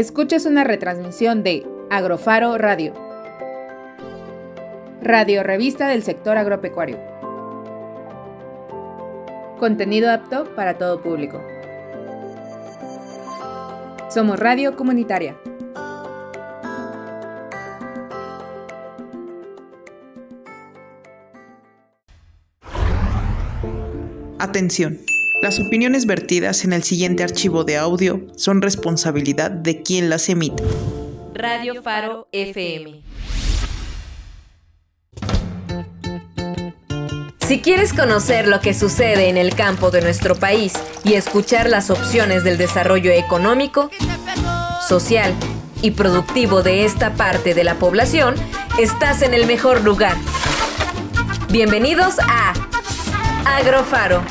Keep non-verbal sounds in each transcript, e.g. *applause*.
Escuches una retransmisión de Agrofaro Radio. Radio Revista del Sector Agropecuario. Contenido apto para todo público. Somos Radio Comunitaria. Atención. Las opiniones vertidas en el siguiente archivo de audio son responsabilidad de quien las emite. Radio Faro FM. Si quieres conocer lo que sucede en el campo de nuestro país y escuchar las opciones del desarrollo económico, social y productivo de esta parte de la población, estás en el mejor lugar. Bienvenidos a Agrofaro.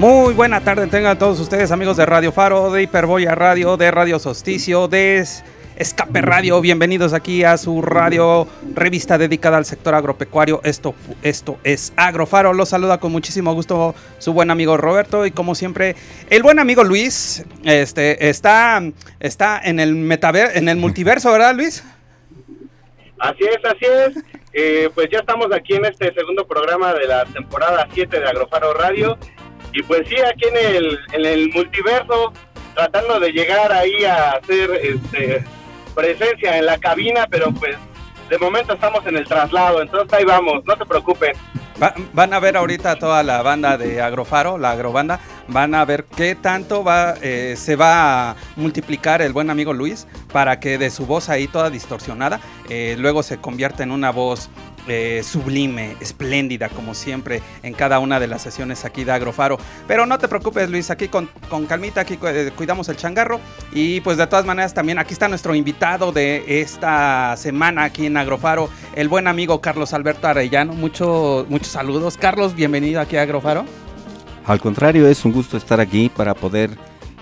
Muy buena tarde tengan todos ustedes amigos de Radio Faro, de Hiperboya Radio, de Radio Solsticio, de Es- Escape Radio. Bienvenidos aquí a su radio revista dedicada al sector agropecuario. Esto, esto es Agrofaro. Los saluda con muchísimo gusto su buen amigo Roberto y como siempre el buen amigo Luis. Este está, está en el metaver, en el multiverso, ¿verdad Luis? Así es, así es. Eh, pues ya estamos aquí en este segundo programa de la temporada 7 de Agrofaro Radio. Y pues sí, aquí en el, multiverso, tratando de llegar ahí a hacer este, presencia en la cabina, pero pues de momento estamos en el traslado, entonces ahí vamos, no te preocupes. Va- van a ver ahorita toda la banda de Agrofaro, la agrobanda, van a ver qué tanto va, eh, se va a multiplicar el buen amigo Luis para que de su voz ahí toda distorsionada, eh, luego se convierta en una voz eh, sublime, espléndida, como siempre, en cada una de las sesiones aquí de Agrofaro. Pero no te preocupes, Luis, aquí con, con calmita, aquí eh, cuidamos el changarro. Y pues de todas maneras también aquí está nuestro invitado de esta semana aquí en Agrofaro, el buen amigo Carlos Alberto Arellano. Mucho, muchos saludos. Carlos, bienvenido aquí a Agrofaro. Al contrario, es un gusto estar aquí para poder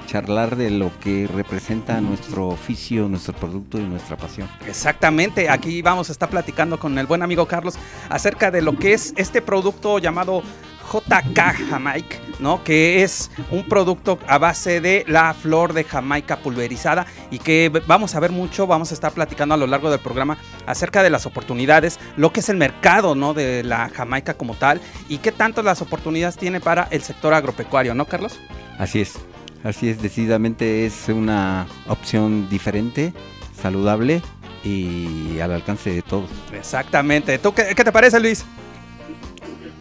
charlar de lo que representa nuestro oficio, nuestro producto y nuestra pasión. Exactamente, aquí vamos a estar platicando con el buen amigo Carlos acerca de lo que es este producto llamado JK Jamaica, ¿no? Que es un producto a base de la flor de Jamaica pulverizada y que vamos a ver mucho, vamos a estar platicando a lo largo del programa acerca de las oportunidades, lo que es el mercado, ¿no? De la Jamaica como tal y qué tanto las oportunidades tiene para el sector agropecuario, ¿no, Carlos? Así es, así es, decididamente es una opción diferente, saludable y al alcance de todos. Exactamente. ¿Tú qué, qué te parece, Luis?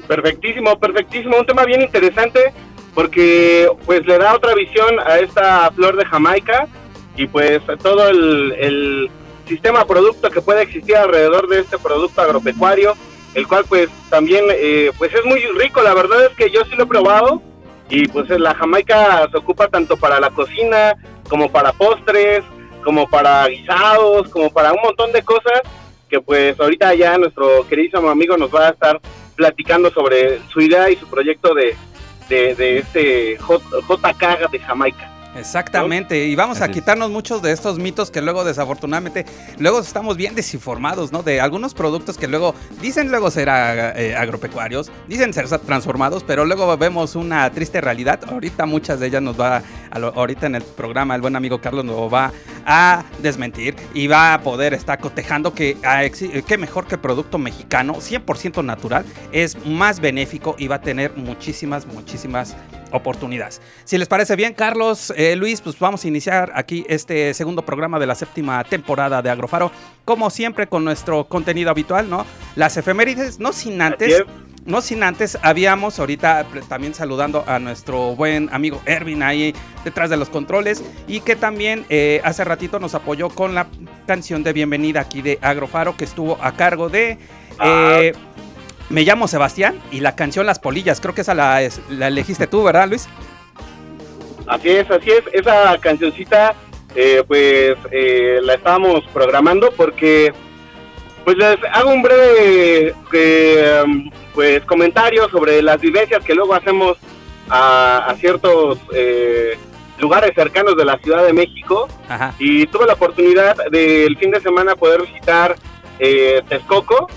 Perfectísimo, perfectísimo. Un tema bien interesante porque pues le da otra visión a esta flor de Jamaica y pues todo el, el sistema producto que puede existir alrededor de este producto agropecuario, el cual pues también eh, pues es muy rico. La verdad es que yo sí lo he probado y pues la Jamaica se ocupa tanto para la cocina como para postres, como para guisados, como para un montón de cosas que pues ahorita ya nuestro queridísimo amigo nos va a estar platicando sobre su idea y su proyecto de, de, de este JK de Jamaica. Exactamente, y vamos a quitarnos muchos de estos mitos que luego desafortunadamente, luego estamos bien desinformados, ¿no? De algunos productos que luego dicen luego ser eh, agropecuarios, dicen ser transformados, pero luego vemos una triste realidad. Ahorita muchas de ellas nos va, a lo- ahorita en el programa el buen amigo Carlos nos va a desmentir y va a poder estar cotejando que, ah, exi- que mejor que producto mexicano, 100% natural, es más benéfico y va a tener muchísimas, muchísimas oportunidades. Si les parece bien, Carlos, eh, Luis, pues vamos a iniciar aquí este segundo programa de la séptima temporada de Agrofaro, como siempre con nuestro contenido habitual, ¿no? Las efemérides, no sin antes, es. No sin antes, habíamos ahorita pre- también saludando a nuestro buen amigo Ervin ahí detrás de los controles y que también eh, hace ratito nos apoyó con la canción de bienvenida aquí de Agrofaro que estuvo a cargo de... eh, me llamo Sebastián y la canción Las Polillas, creo que esa la, es- la elegiste tú, ¿verdad, Luis? Así es, así es. Esa cancioncita, eh, pues eh, la estábamos programando porque, pues les hago un breve, eh, pues comentario sobre las vivencias que luego hacemos a, a ciertos eh, lugares cercanos de la Ciudad de México. Ajá. y tuve la oportunidad del fin de semana poder visitar eh, Texcoco.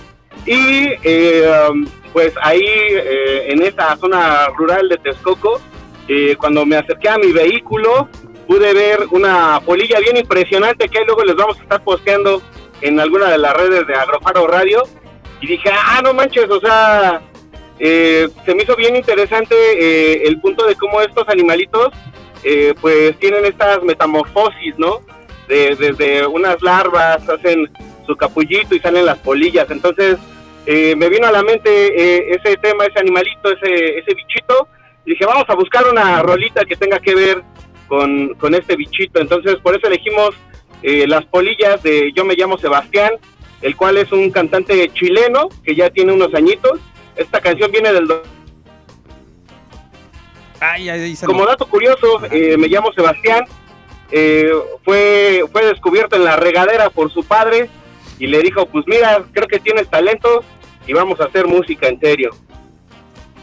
Y eh, um, pues ahí eh, en esa zona rural de Texcoco eh, cuando me acerqué a mi vehículo pude ver una polilla bien impresionante que luego les vamos a estar posteando en alguna de las redes de Agrofaro Radio y dije ah no manches o sea eh, se me hizo bien interesante eh, el punto de cómo estos animalitos eh, pues tienen estas metamorfosis, ¿no? De- desde unas larvas hacen su capullito y salen las polillas. Entonces eh, me vino a la mente eh, ese tema, ese animalito, ese, ese bichito. Dije, vamos a buscar una rolita que tenga que ver con, con este bichito. Entonces por eso elegimos eh, las polillas de Yo me llamo Sebastián, el cual es un cantante chileno que ya tiene unos añitos. Esta canción viene del Ay, ay, como dato curioso, eh, me llamo Sebastián. eh, fue, fue descubierto en la regadera por su padre y le dijo, pues mira, creo que tienes talento y vamos a hacer música en serio.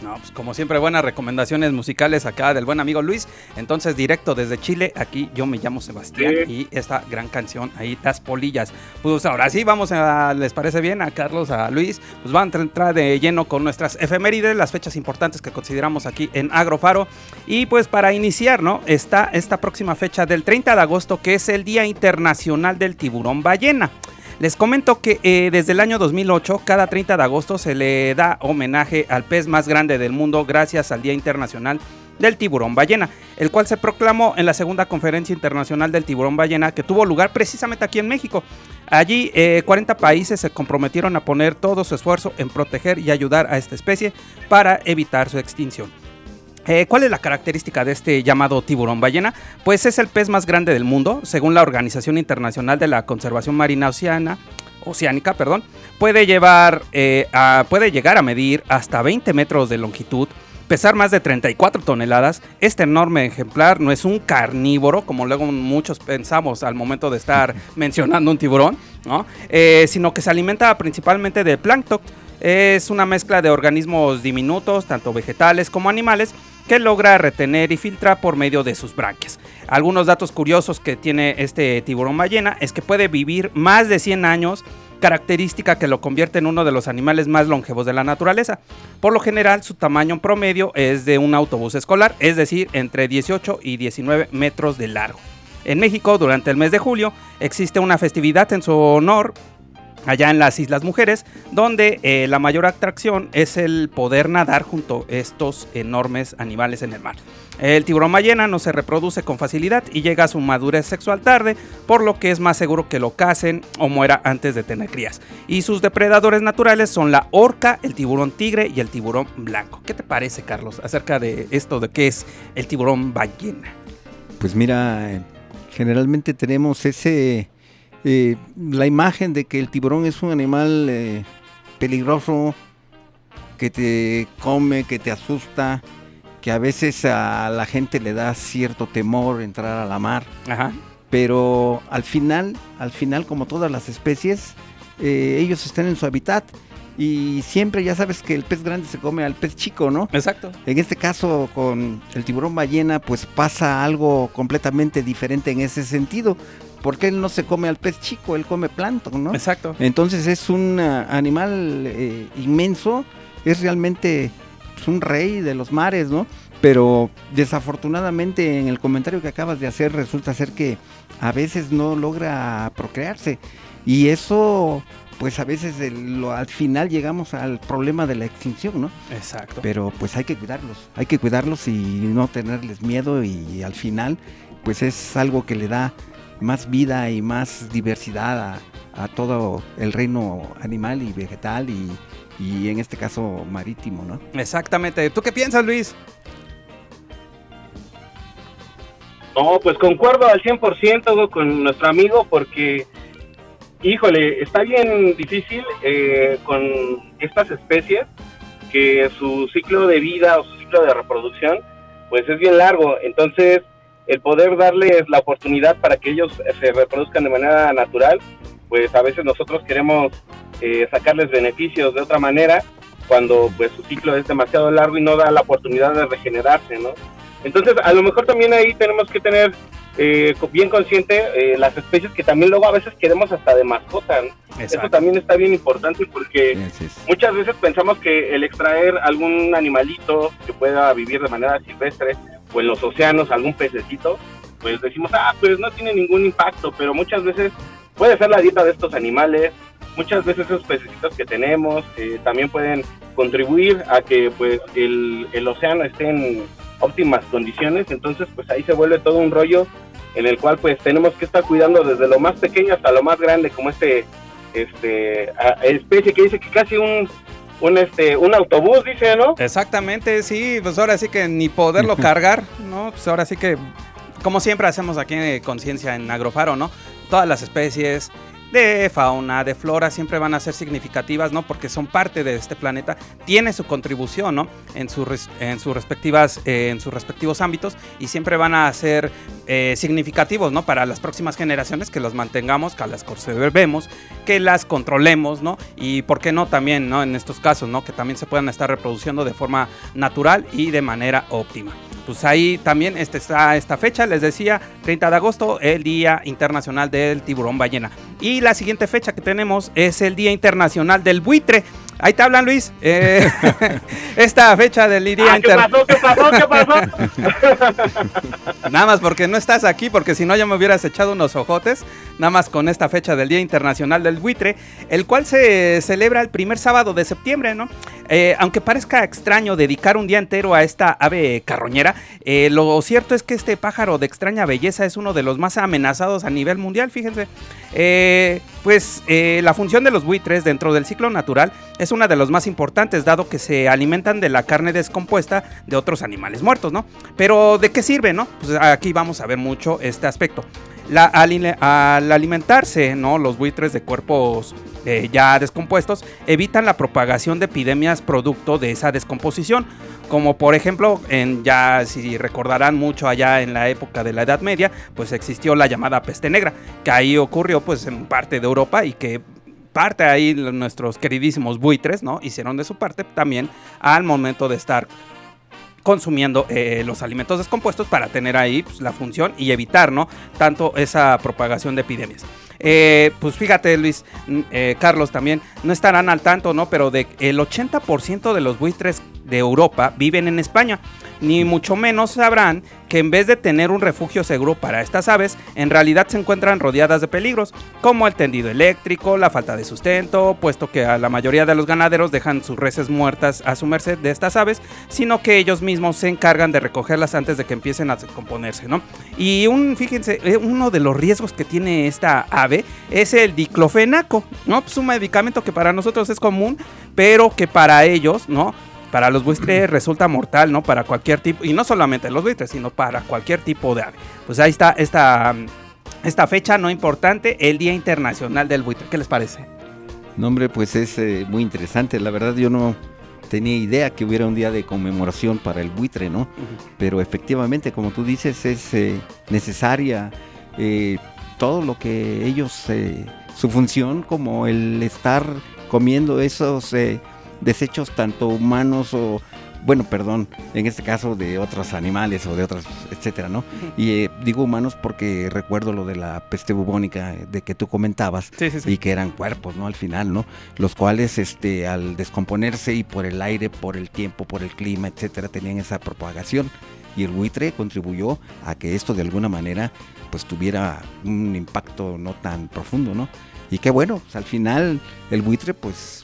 No, pues como siempre, buenas recomendaciones musicales acá del buen amigo Luis. Entonces, directo desde Chile, aquí yo me llamo Sebastián y esta gran canción ahí, Las Polillas. Pues ahora sí, vamos a, ¿les parece bien a Carlos, a Luis? Pues van a entrar de lleno con nuestras efemérides, las fechas importantes que consideramos aquí en Agrofaro. Y pues para iniciar, ¿no? Está esta próxima fecha del 30 de agosto, que es el Día Internacional del Tiburón Ballena. Les comento que eh, desde el año 2008, cada 30 de agosto se le da homenaje al pez más grande del mundo gracias al Día Internacional del tiburón ballena, el cual se proclamó en la segunda conferencia internacional del tiburón ballena que tuvo lugar precisamente aquí en México. Allí 40 eh, países se comprometieron a poner todo su esfuerzo en proteger y ayudar a esta especie para evitar su extinción. Eh, ¿Cuál es la característica de este llamado tiburón ballena? Pues es el pez más grande del mundo, según la Organización Internacional de la Conservación Marina Oceana, Oceánica, perdón. Puede, llevar, eh, puede llegar a medir hasta 20 metros de longitud, pesar más de 34 toneladas. Este enorme ejemplar no es un carnívoro, como luego muchos pensamos al momento de estar *laughs* mencionando un tiburón, eh, sino que se alimenta principalmente de plancton. Es una mezcla de organismos diminutos, tanto vegetales como animales, que logra retener y filtra por medio de sus branquias. Algunos datos curiosos que tiene este tiburón ballena es que puede vivir más de 100 años, característica que lo convierte en uno de los animales más longevos de la naturaleza. Por lo general, su tamaño promedio es de un autobús escolar, es decir, entre 18 y 19 metros de largo. En México, durante el mes de julio, existe una festividad en su honor allá en las Islas Mujeres, donde eh, la mayor atracción es el poder nadar junto a estos enormes animales en el mar. El tiburón ballena no se reproduce con facilidad y llega a su madurez sexual tarde, por lo que es más seguro que lo casen o muera antes de tener crías. Y sus depredadores naturales son la orca, el tiburón tigre y el tiburón blanco. ¿Qué te parece, Carlos, acerca de esto de qué es el tiburón ballena? Pues mira, eh, generalmente tenemos ese eh, la imagen de que el tiburón es un animal eh, peligroso, que te come, que te asusta, que a veces a la gente le da cierto temor entrar a la mar. Pero al final, al final, como todas las especies, eh, ellos están en su hábitat. Y siempre ya sabes que el pez grande se come al pez chico, ¿no? Exacto. En este caso, con el tiburón ballena, pues pasa algo completamente diferente en ese sentido porque él no se come al pez chico, él come plancton, ¿no? Exacto. Entonces es un ah, animal eh, inmenso, es realmente pues, un rey de los mares, ¿no? Pero desafortunadamente en el comentario que acabas de hacer resulta ser que a veces no logra procrearse y eso pues a veces al final llegamos al problema de la extinción, ¿no? Exacto. Pero pues hay que cuidarlos, hay que cuidarlos y no tenerles miedo y al final pues es algo que le da más vida y más diversidad a, todo el reino animal y vegetal y, y, en este caso marítimo, ¿no? Exactamente. ¿Tú qué piensas, Luis? No, pues concuerdo al 100% con nuestro amigo porque, híjole, está bien difícil eh, con estas especies que su ciclo de vida o su ciclo de reproducción pues es bien largo. Entonces, el poder darles la oportunidad para que ellos se reproduzcan de manera natural, pues a veces nosotros queremos eh, sacarles beneficios de otra manera cuando pues su ciclo es demasiado largo y no da la oportunidad de regenerarse, ¿no? Entonces, a lo mejor también ahí tenemos que tener eh, bien consciente eh, las especies que también luego a veces queremos hasta de mascota. Eso también está bien importante porque muchas veces pensamos que el extraer algún animalito que pueda vivir de manera silvestre o en los océanos algún pececito, pues decimos, ah, pues no tiene ningún impacto, pero muchas veces puede ser la dieta de estos animales, muchas veces esos pececitos que tenemos eh, también pueden contribuir a que pues el, el océano esté en óptimas condiciones, entonces pues ahí se vuelve todo un rollo en el cual pues tenemos que estar cuidando desde lo más pequeño hasta lo más grande, como este este especie que dice que casi un un este un autobús dice no exactamente sí pues ahora sí que ni poderlo cargar no pues ahora sí que como siempre hacemos aquí en conciencia en agrofaro no todas las especies de fauna, de flora, siempre van a ser significativas, ¿no? Porque son parte de este planeta, tiene su contribución, ¿no? En, en, sus, respectivas, eh, en sus respectivos ámbitos y siempre van a ser eh, significativos, ¿no? Para las próximas generaciones, que los mantengamos, que las conservemos, que las controlemos, ¿no? Y por qué no también, ¿no? En estos casos, ¿no? Que también se puedan estar reproduciendo de forma natural y de manera óptima pues ahí también este, está esta fecha, les decía, 30 de agosto, el Día Internacional del Tiburón Ballena. Y la siguiente fecha que tenemos es el Día Internacional del Buitre. Ahí te hablan, Luis. Eh, *laughs* esta fecha del Día ah, ¿Qué pasó? ¿Qué pasó? ¿Qué pasó? *laughs* *laughs* Nada más porque no estás aquí, porque si no ya me hubieras echado unos ojotes. Nada más con esta fecha del Día Internacional del Buitre, el cual se celebra el primer sábado de septiembre, ¿no? Eh, aunque parezca extraño dedicar un día entero a esta ave carroñera, eh, lo cierto es que este pájaro de extraña belleza es uno de los más amenazados a nivel mundial, fíjense. Eh, pues la función de los buitres dentro del ciclo natural es una de los más importantes, dado que se alimentan de la carne descompuesta de otros animales muertos, ¿no? Pero ¿de qué sirve, no? Pues aquí vamos a ver mucho este aspecto. al, alimentarse, ¿no? Los buitres de cuerpos eh, ya descompuestos evitan la propagación de epidemias producto de esa descomposición. Como por ejemplo, en, ya si recordarán mucho allá en la época de la Edad Media, pues existió la llamada peste negra, que ahí ocurrió pues en parte de Europa y que parte ahí nuestros queridísimos buitres, ¿no? Hicieron de su parte también al momento de estar consumiendo eh, los alimentos descompuestos para tener ahí pues, la función y evitar, ¿no? Tanto esa propagación de epidemias. Eh, pues fíjate, Luis, eh, Carlos también, no estarán al tanto, ¿no? Pero de el 80% de los buitres de Europa viven en España. Ni mucho menos sabrán que en vez de tener un refugio seguro para estas aves, en realidad se encuentran rodeadas de peligros, como el tendido eléctrico, la falta de sustento, puesto que a la mayoría de los ganaderos dejan sus reses muertas a su merced de estas aves, sino que ellos mismos se encargan de recogerlas antes de que empiecen a descomponerse, ¿no? Y un, fíjense, eh, uno de los riesgos que tiene esta ave es el diclofenaco, ¿no? Pues un medicamento que para nosotros es común, pero que para ellos, ¿no? Para los buitres *clears throat* resulta mortal, ¿no? Para cualquier tipo, y no solamente los buitres, sino para cualquier tipo de ave. Pues ahí está esta, esta fecha no importante, el Día Internacional del Buitre. ¿Qué les parece? No, hombre, pues es eh, muy interesante. La verdad, yo no tenía idea que hubiera un día de conmemoración para el buitre, ¿no? Pero efectivamente, como tú dices, es eh, necesaria eh, todo lo que ellos, su función, como el estar comiendo esos desechos tanto humanos o bueno, perdón, en este caso de otros animales o de otros, etcétera, ¿no? Y eh, digo humanos porque recuerdo lo de la peste bubónica eh, de que tú comentabas y que eran cuerpos, ¿no? Al final, ¿no? Los cuales, este, al descomponerse y por el aire, por el tiempo, por el clima, etcétera, tenían esa propagación y el buitre contribuyó a que esto de alguna manera, pues tuviera un impacto no tan profundo, ¿no? Y qué bueno, pues, al final el buitre, pues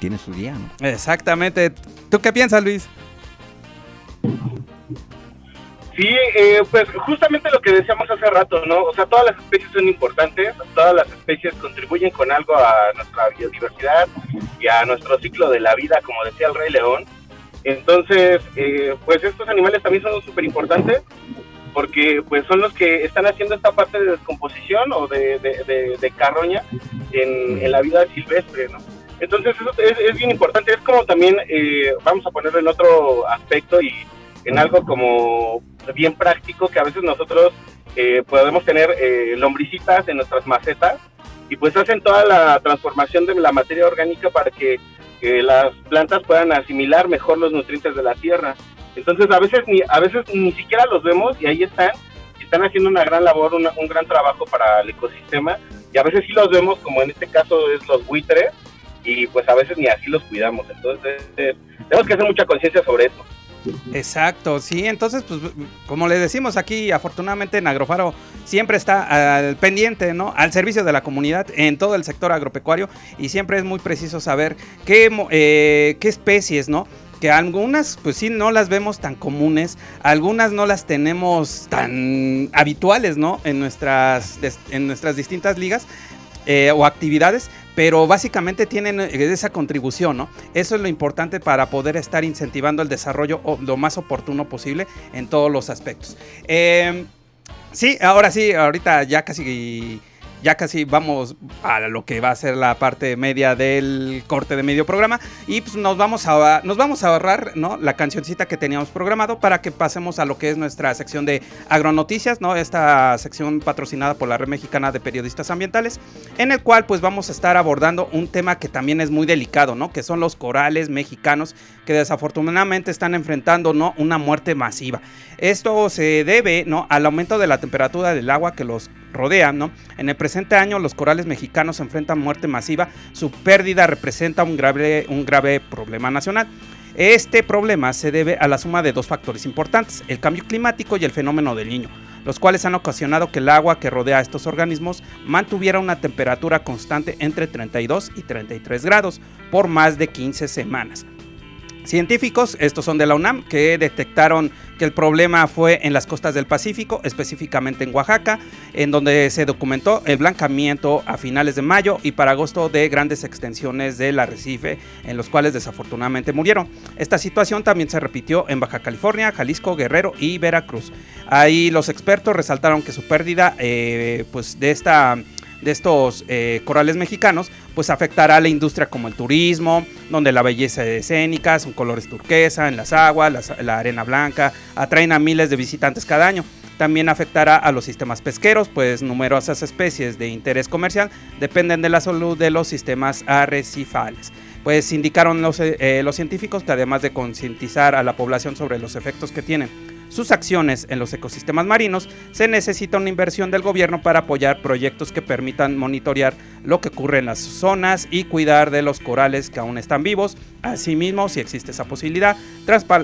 tiene su día, ¿no? Exactamente. ¿Tú qué piensas, Luis? Sí, eh, pues justamente lo que decíamos hace rato, ¿no? O sea, todas las especies son importantes, todas las especies contribuyen con algo a nuestra biodiversidad y a nuestro ciclo de la vida, como decía el Rey León. Entonces, eh, pues estos animales también son súper importantes porque pues son los que están haciendo esta parte de descomposición o de, de, carroña en, en la vida silvestre, ¿no? Entonces eso es, bien importante, es como también, eh, vamos a ponerlo en otro aspecto y en algo como bien práctico, que a veces nosotros eh, podemos tener eh, lombricitas en nuestras macetas y pues hacen toda la transformación de la materia orgánica para que las plantas puedan asimilar mejor los nutrientes de la tierra. Entonces a veces ni, a veces ni siquiera los vemos y ahí están, están haciendo una gran labor, un gran trabajo para el ecosistema y a veces sí los vemos como en este caso es los buitres, y pues a veces ni así los cuidamos. Entonces, tenemos que hacer mucha conciencia sobre eso. Exacto, sí, entonces pues como le decimos aquí, afortunadamente en Agrofaro siempre está al pendiente, ¿no? Al servicio de la comunidad en todo el sector agropecuario y siempre es muy preciso saber qué, eh, qué especies, ¿no? Que algunas pues sí no las vemos tan comunes, algunas no las tenemos tan habituales, ¿no? En nuestras, en nuestras distintas ligas eh, o actividades, pero básicamente tienen eh, esa contribución, ¿no? Eso es lo importante para poder estar incentivando el desarrollo lo más oportuno posible en todos los aspectos. Em, sí, ahora sí, ahorita ya casi ya casi vamos a lo que va a ser la parte media del corte de medio programa. Y pues nos vamos a nos vamos a ahorrar no la cancioncita que teníamos programado para que pasemos a lo que es nuestra sección de agronoticias no esta sección patrocinada por la red mexicana de periodistas ambientales en el cual pues vamos a estar abordando un tema que también es muy delicado no que son los corales mexicanos que desafortunadamente están enfrentando no una muerte masiva. Esto se debe no al aumento de la temperatura del agua que los rodea no en el presente año los corales mexicanos enfrentan muerte masiva, su pérdida representa un grave, un grave problema nacional. Este problema se debe a la suma de dos factores importantes, el cambio climático y el fenómeno del niño, los cuales han ocasionado que el agua que rodea a estos organismos mantuviera una temperatura constante entre 32 y 33 grados por más de 15 semanas. Científicos, estos son de la UNAM, que detectaron que el problema fue en las costas del Pacífico, específicamente en Oaxaca, en donde se documentó el blancamiento a finales de mayo y para agosto de grandes extensiones del arrecife, en los cuales desafortunadamente murieron. Esta situación también se repitió en Baja California, Jalisco, Guerrero y Veracruz. Ahí los expertos resaltaron que su pérdida eh, pues de esta de estos eh, corales mexicanos, pues afectará a la industria como el turismo, donde la belleza escénica, son colores turquesa en las aguas, la arena blanca, atraen a miles de visitantes cada año. También afectará a los sistemas pesqueros, pues numerosas especies de interés comercial dependen de la salud de los sistemas arrecifales. Pues indicaron los, eh, los científicos que además de concientizar a la población sobre los efectos que tienen sus acciones en los ecosistemas marinos, se necesita una inversión del gobierno para apoyar proyectos que permitan monitorear lo que ocurre en las zonas y cuidar de los corales que aún están vivos. Asimismo, si existe esa posibilidad,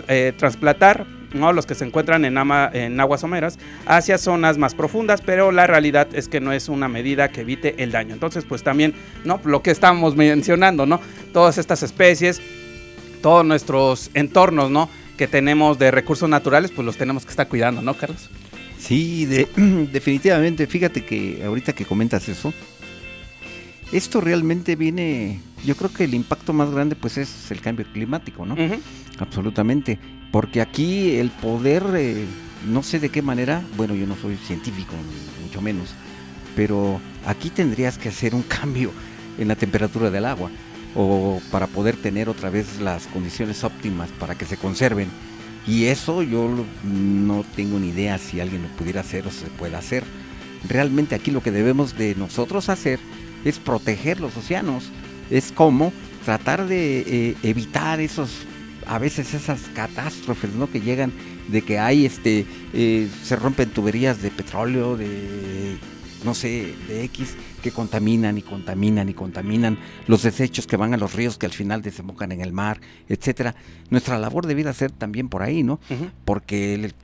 eh, trasplantar ¿no? los que se encuentran en, en, aguas someras hacia zonas más profundas, pero la realidad es que no es una medida que evite el daño. Entonces, pues también, ¿no? Lo que estamos mencionando, ¿no? Todas estas especies, todos nuestros entornos, ¿no? Que tenemos de recursos naturales, pues los tenemos que estar cuidando, ¿no, Carlos? Sí, *clears throat* definitivamente. Fíjate que ahorita que comentas eso, esto realmente viene, yo creo que el impacto más grande pues es el cambio climático, ¿no? Absolutamente. Porque aquí el poder, eh, no sé de qué manera, bueno, yo no soy científico, mucho menos, pero aquí tendrías que hacer un *laughs* cambio en la temperatura del agua o para poder tener otra vez las condiciones óptimas para que se conserven. Y eso yo no tengo ni idea si alguien lo pudiera hacer o se puede hacer. Realmente aquí lo que debemos de nosotros hacer es proteger los océanos. Es como tratar de eh, evitar esos, a veces esas catástrofes ¿no? que llegan de que hay, este, eh, se rompen tuberías de petróleo, de no sé, de X, que contaminan y contaminan y contaminan, los desechos que van a los ríos que al final desembocan en el mar, etcétera. Nuestra labor debiera ser también por ahí, ¿no? Porque el,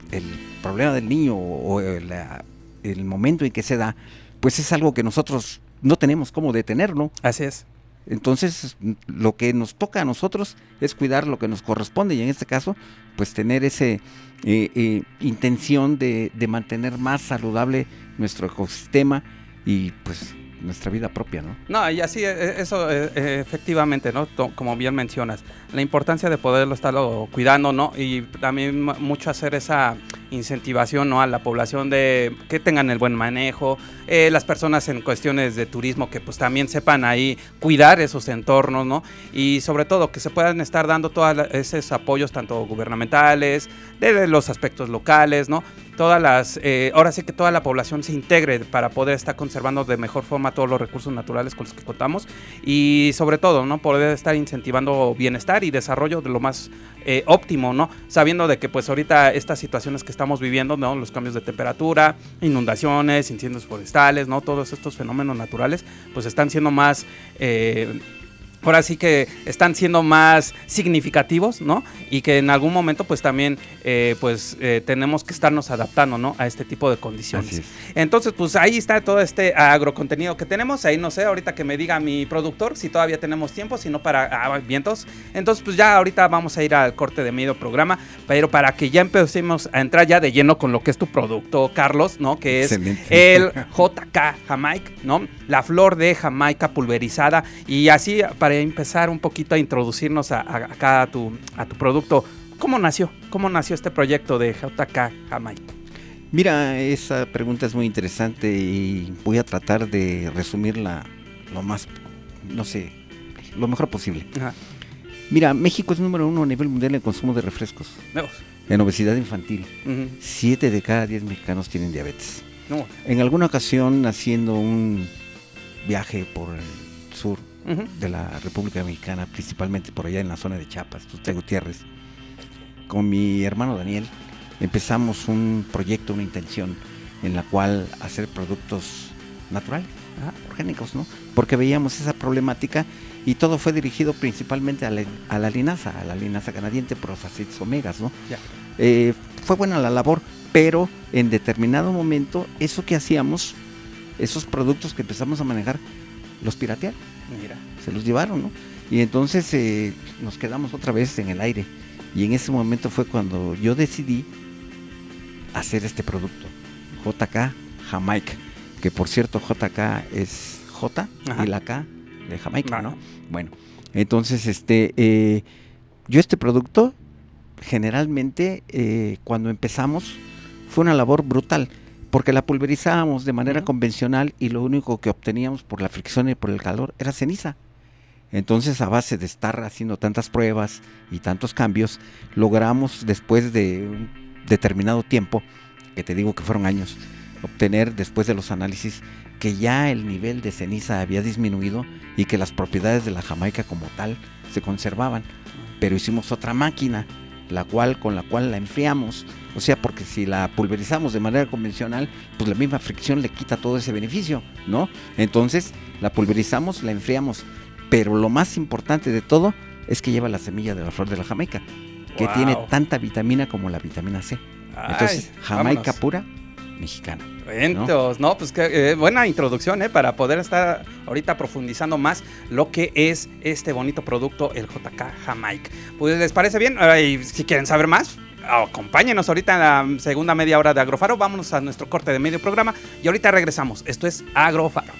problema del niño o el, momento en que se da, pues es algo que nosotros no tenemos cómo detenerlo. Así es. Entonces, lo que nos toca a nosotros es cuidar lo que nos corresponde y en este caso, pues tener ese eh, eh, intención de, de mantener más saludable nuestro ecosistema y pues nuestra vida propia, ¿no? No, y así, e, eso e, efectivamente, ¿no? Como bien mencionas, la importancia de poderlo estarlo cuidando, ¿no? Y también mucho hacer esa incentivación, ¿no? A la población de que tengan el buen manejo, eh, las personas en cuestiones de turismo que pues también sepan ahí cuidar esos entornos, ¿no? Y sobre todo que se puedan estar dando todos esos apoyos, tanto gubernamentales, de los aspectos locales, ¿no? Todas las, eh, ahora sí que toda la población se integre para poder estar conservando de mejor forma todos los recursos naturales con los que contamos y sobre todo, ¿no? Poder estar incentivando bienestar y desarrollo de lo más eh, óptimo, ¿no? Sabiendo de que pues ahorita estas situaciones que estamos viviendo, ¿no? Los cambios de temperatura, inundaciones, incendios forestales, ¿no? Todos estos fenómenos naturales pues están siendo más... Eh, ahora sí que están siendo más significativos, ¿no? Y que en algún momento pues también eh, pues eh, tenemos que estarnos adaptando, ¿no? A este tipo de condiciones. Entonces pues ahí está todo este agrocontenido que tenemos, ahí no sé, ahorita que me diga mi productor si todavía tenemos tiempo, si no para ah, vientos. Entonces pues ya ahorita vamos a ir al corte de medio programa, pero para que ya empecemos a entrar ya de lleno con lo que es tu producto, Carlos, ¿no? Que es el JK Jamaica, ¿no? La flor de Jamaica pulverizada y así para empezar un poquito a introducirnos a, acá a tu, a tu producto, ¿cómo nació? ¿Cómo nació este proyecto de JK Jamaica? Mira, esa pregunta es muy interesante y voy a tratar de resumirla lo más, no sé, lo mejor posible. Mira, México es número uno a nivel mundial en consumo de refrescos. En obesidad infantil. Siete de cada diez mexicanos tienen diabetes. En alguna ocasión, haciendo un viaje por el sur, de la República Mexicana, principalmente por allá en la zona de Chiapas, Tuxtla Gutiérrez, con mi hermano Daniel, empezamos un proyecto, una intención en la cual hacer productos naturales, orgánicos, ¿no? Porque veíamos esa problemática y todo fue dirigido principalmente a la, linaza, a la linaza canadiense por los aceites omegas, ¿no? Eh, fue buena la labor, pero en determinado momento eso que hacíamos, esos productos que empezamos a manejar, los piratearon, Mira. se los llevaron, ¿no? Y entonces eh, nos quedamos otra vez en el aire. Y en ese momento fue cuando yo decidí hacer este producto, JK Jamaica, que por cierto JK es J Ajá. y la K de Jamaica, Ajá. ¿no? Bueno, entonces este, eh, yo este producto generalmente eh, cuando empezamos fue una labor brutal, porque la pulverizábamos de manera convencional y lo único que obteníamos por la fricción y por el calor era ceniza. Entonces, a base de estar haciendo tantas pruebas y tantos cambios, logramos después de un determinado tiempo, que te digo que fueron años, obtener después de los análisis que ya el nivel de ceniza había disminuido y que las propiedades de la Jamaica como tal se conservaban. Pero hicimos otra máquina, la cual con la cual la enfriamos, o sea, porque si la pulverizamos de manera convencional, pues la misma fricción le quita todo ese beneficio, ¿no? Entonces, la pulverizamos, la enfriamos, pero lo más importante de todo es que lleva la semilla de la flor de la Jamaica, que Wow. tiene tanta vitamina como la vitamina C. Entonces, Ay, Jamaica vámonos. pura mexicana. Vientos, ¿no? Pues que, eh, buena introducción, ¿eh? Para poder estar ahorita profundizando más lo que es este bonito producto, el JK Jamaica. Pues, ¿les parece bien? Si quieren saber más, acompáñenos ahorita en la segunda media hora de Agrofaro. Vámonos a nuestro corte de medio programa y ahorita regresamos. Esto es Agrofaro.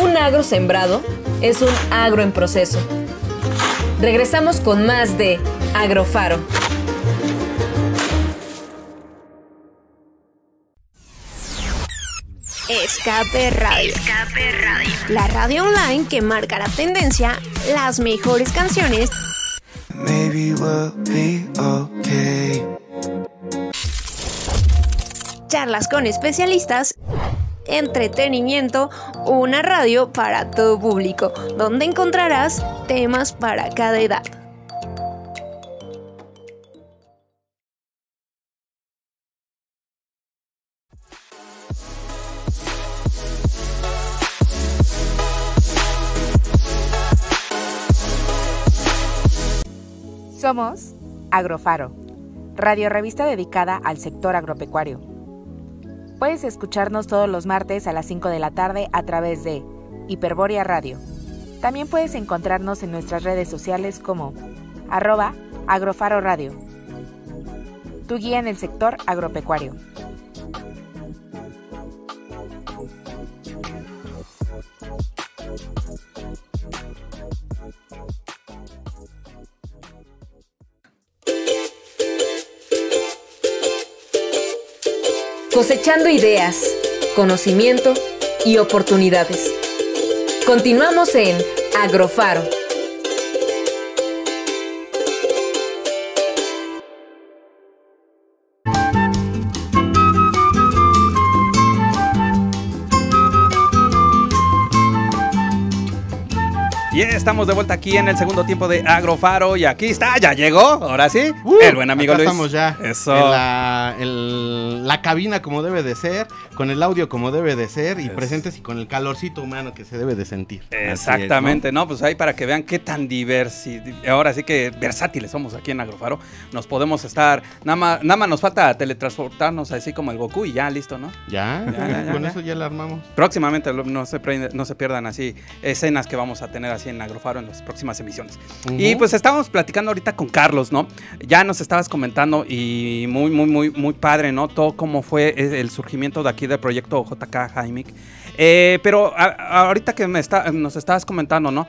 Un agro sembrado es un agro en proceso. Regresamos con más de Agrofaro. Escape Radio. La radio online que marca la tendencia, las mejores canciones, Maybe we'll be okay. charlas con especialistas, entretenimiento, una radio para todo público, donde encontrarás temas para cada edad. Somos Agrofaro, radio revista dedicada al sector agropecuario. Puedes escucharnos todos los martes a las 5 de la tarde a través de Hiperborea Radio. También puedes encontrarnos en nuestras redes sociales como arroba Agrofaro Radio. Tu guía en el sector agropecuario. Cosechando ideas, conocimiento y oportunidades. Continuamos en Agrofaro. Estamos de vuelta aquí en el segundo tiempo de Agrofaro y aquí está, ya llegó, ahora sí, el buen amigo Uh, Acá Luis. estamos ya. Eso. En la, el- la cabina como debe de ser, con el audio como debe de ser y Es. presentes y con el calorcito humano que se debe de sentir. Exactamente, ¿no? Pues ahí para que vean qué tan diversi, ahora sí que versátiles somos aquí en Agrofaro. Nos podemos estar, nada más, nada más nos falta teletransportarnos así como el Goku y ya listo, ¿no? Ya, Ya, ya, *laughs* ya, con eso ya la armamos. Próximamente no se, no se pierdan así escenas que vamos a tener así en Agrofaro en las próximas emisiones. Y pues estábamos platicando ahorita con Carlos, ¿no? Ya nos estabas comentando y muy, muy, muy, muy padre, ¿no? Todo cómo fue e- el surgimiento de aquí del proyecto JK Jaimic. Eh, pero a- ahorita que me está, nos estabas comentando, ¿no?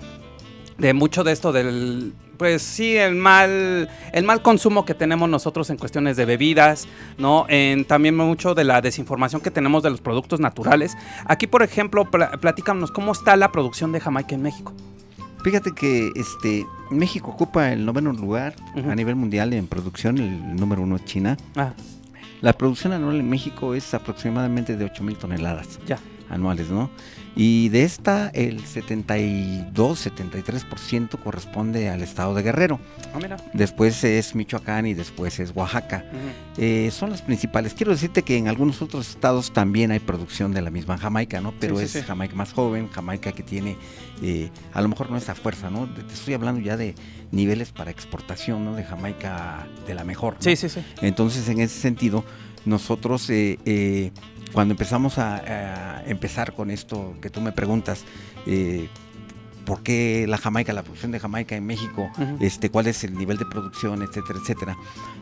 De mucho de esto del, pues sí, el mal, el mal consumo que tenemos nosotros en cuestiones de bebidas, ¿no? En también mucho de la desinformación que tenemos de los productos naturales. Aquí, por ejemplo, pla- platícanos cómo está la producción de Jamaica en México. Fíjate que este México ocupa el noveno lugar a nivel mundial en producción, el número uno es China. Ah, La producción anual en México es aproximadamente de 8 mil toneladas. ya. anuales, ¿no? Y de esta, el 72-73% corresponde al estado de Guerrero. Ah, mira. Después es Michoacán y después es Oaxaca. Eh, son las principales. Quiero decirte que en algunos otros estados también hay producción de la misma Jamaica, ¿no? Pero sí, es sí. Jamaica más joven, Jamaica que tiene, eh, a lo mejor no esa fuerza, ¿no? Te estoy hablando ya de niveles para exportación, ¿no? De Jamaica de la mejor. ¿no? Sí, sí, sí. Entonces, en ese sentido, nosotros eh, eh, cuando empezamos a, a empezar con esto que tú me preguntas, eh, ¿por qué la Jamaica, la producción de Jamaica en México, Ujú. este, cuál es el nivel de producción, etcétera, etcétera?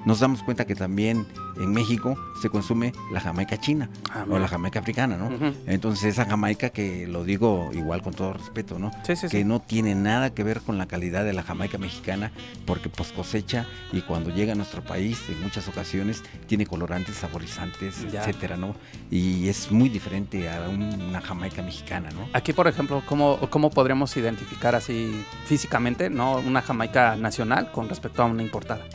Nos damos cuenta que también en México se consume la Jamaica china Ah, o la Jamaica africana, ¿no? Ujú. Entonces esa Jamaica que lo digo igual con todo respeto, ¿no? Sí, sí, que sí. no tiene nada que ver con la calidad de la Jamaica mexicana, porque pues cosecha y cuando llega a nuestro país en muchas ocasiones tiene colorantes, saborizantes, Ya. etcétera, ¿no? Y es muy diferente a un- una Jamaica mexicana, ¿no? Aquí, por ejemplo, ¿cómo, ¿cómo podríamos identificar así físicamente, no, una Jamaica nacional con respecto a una importada?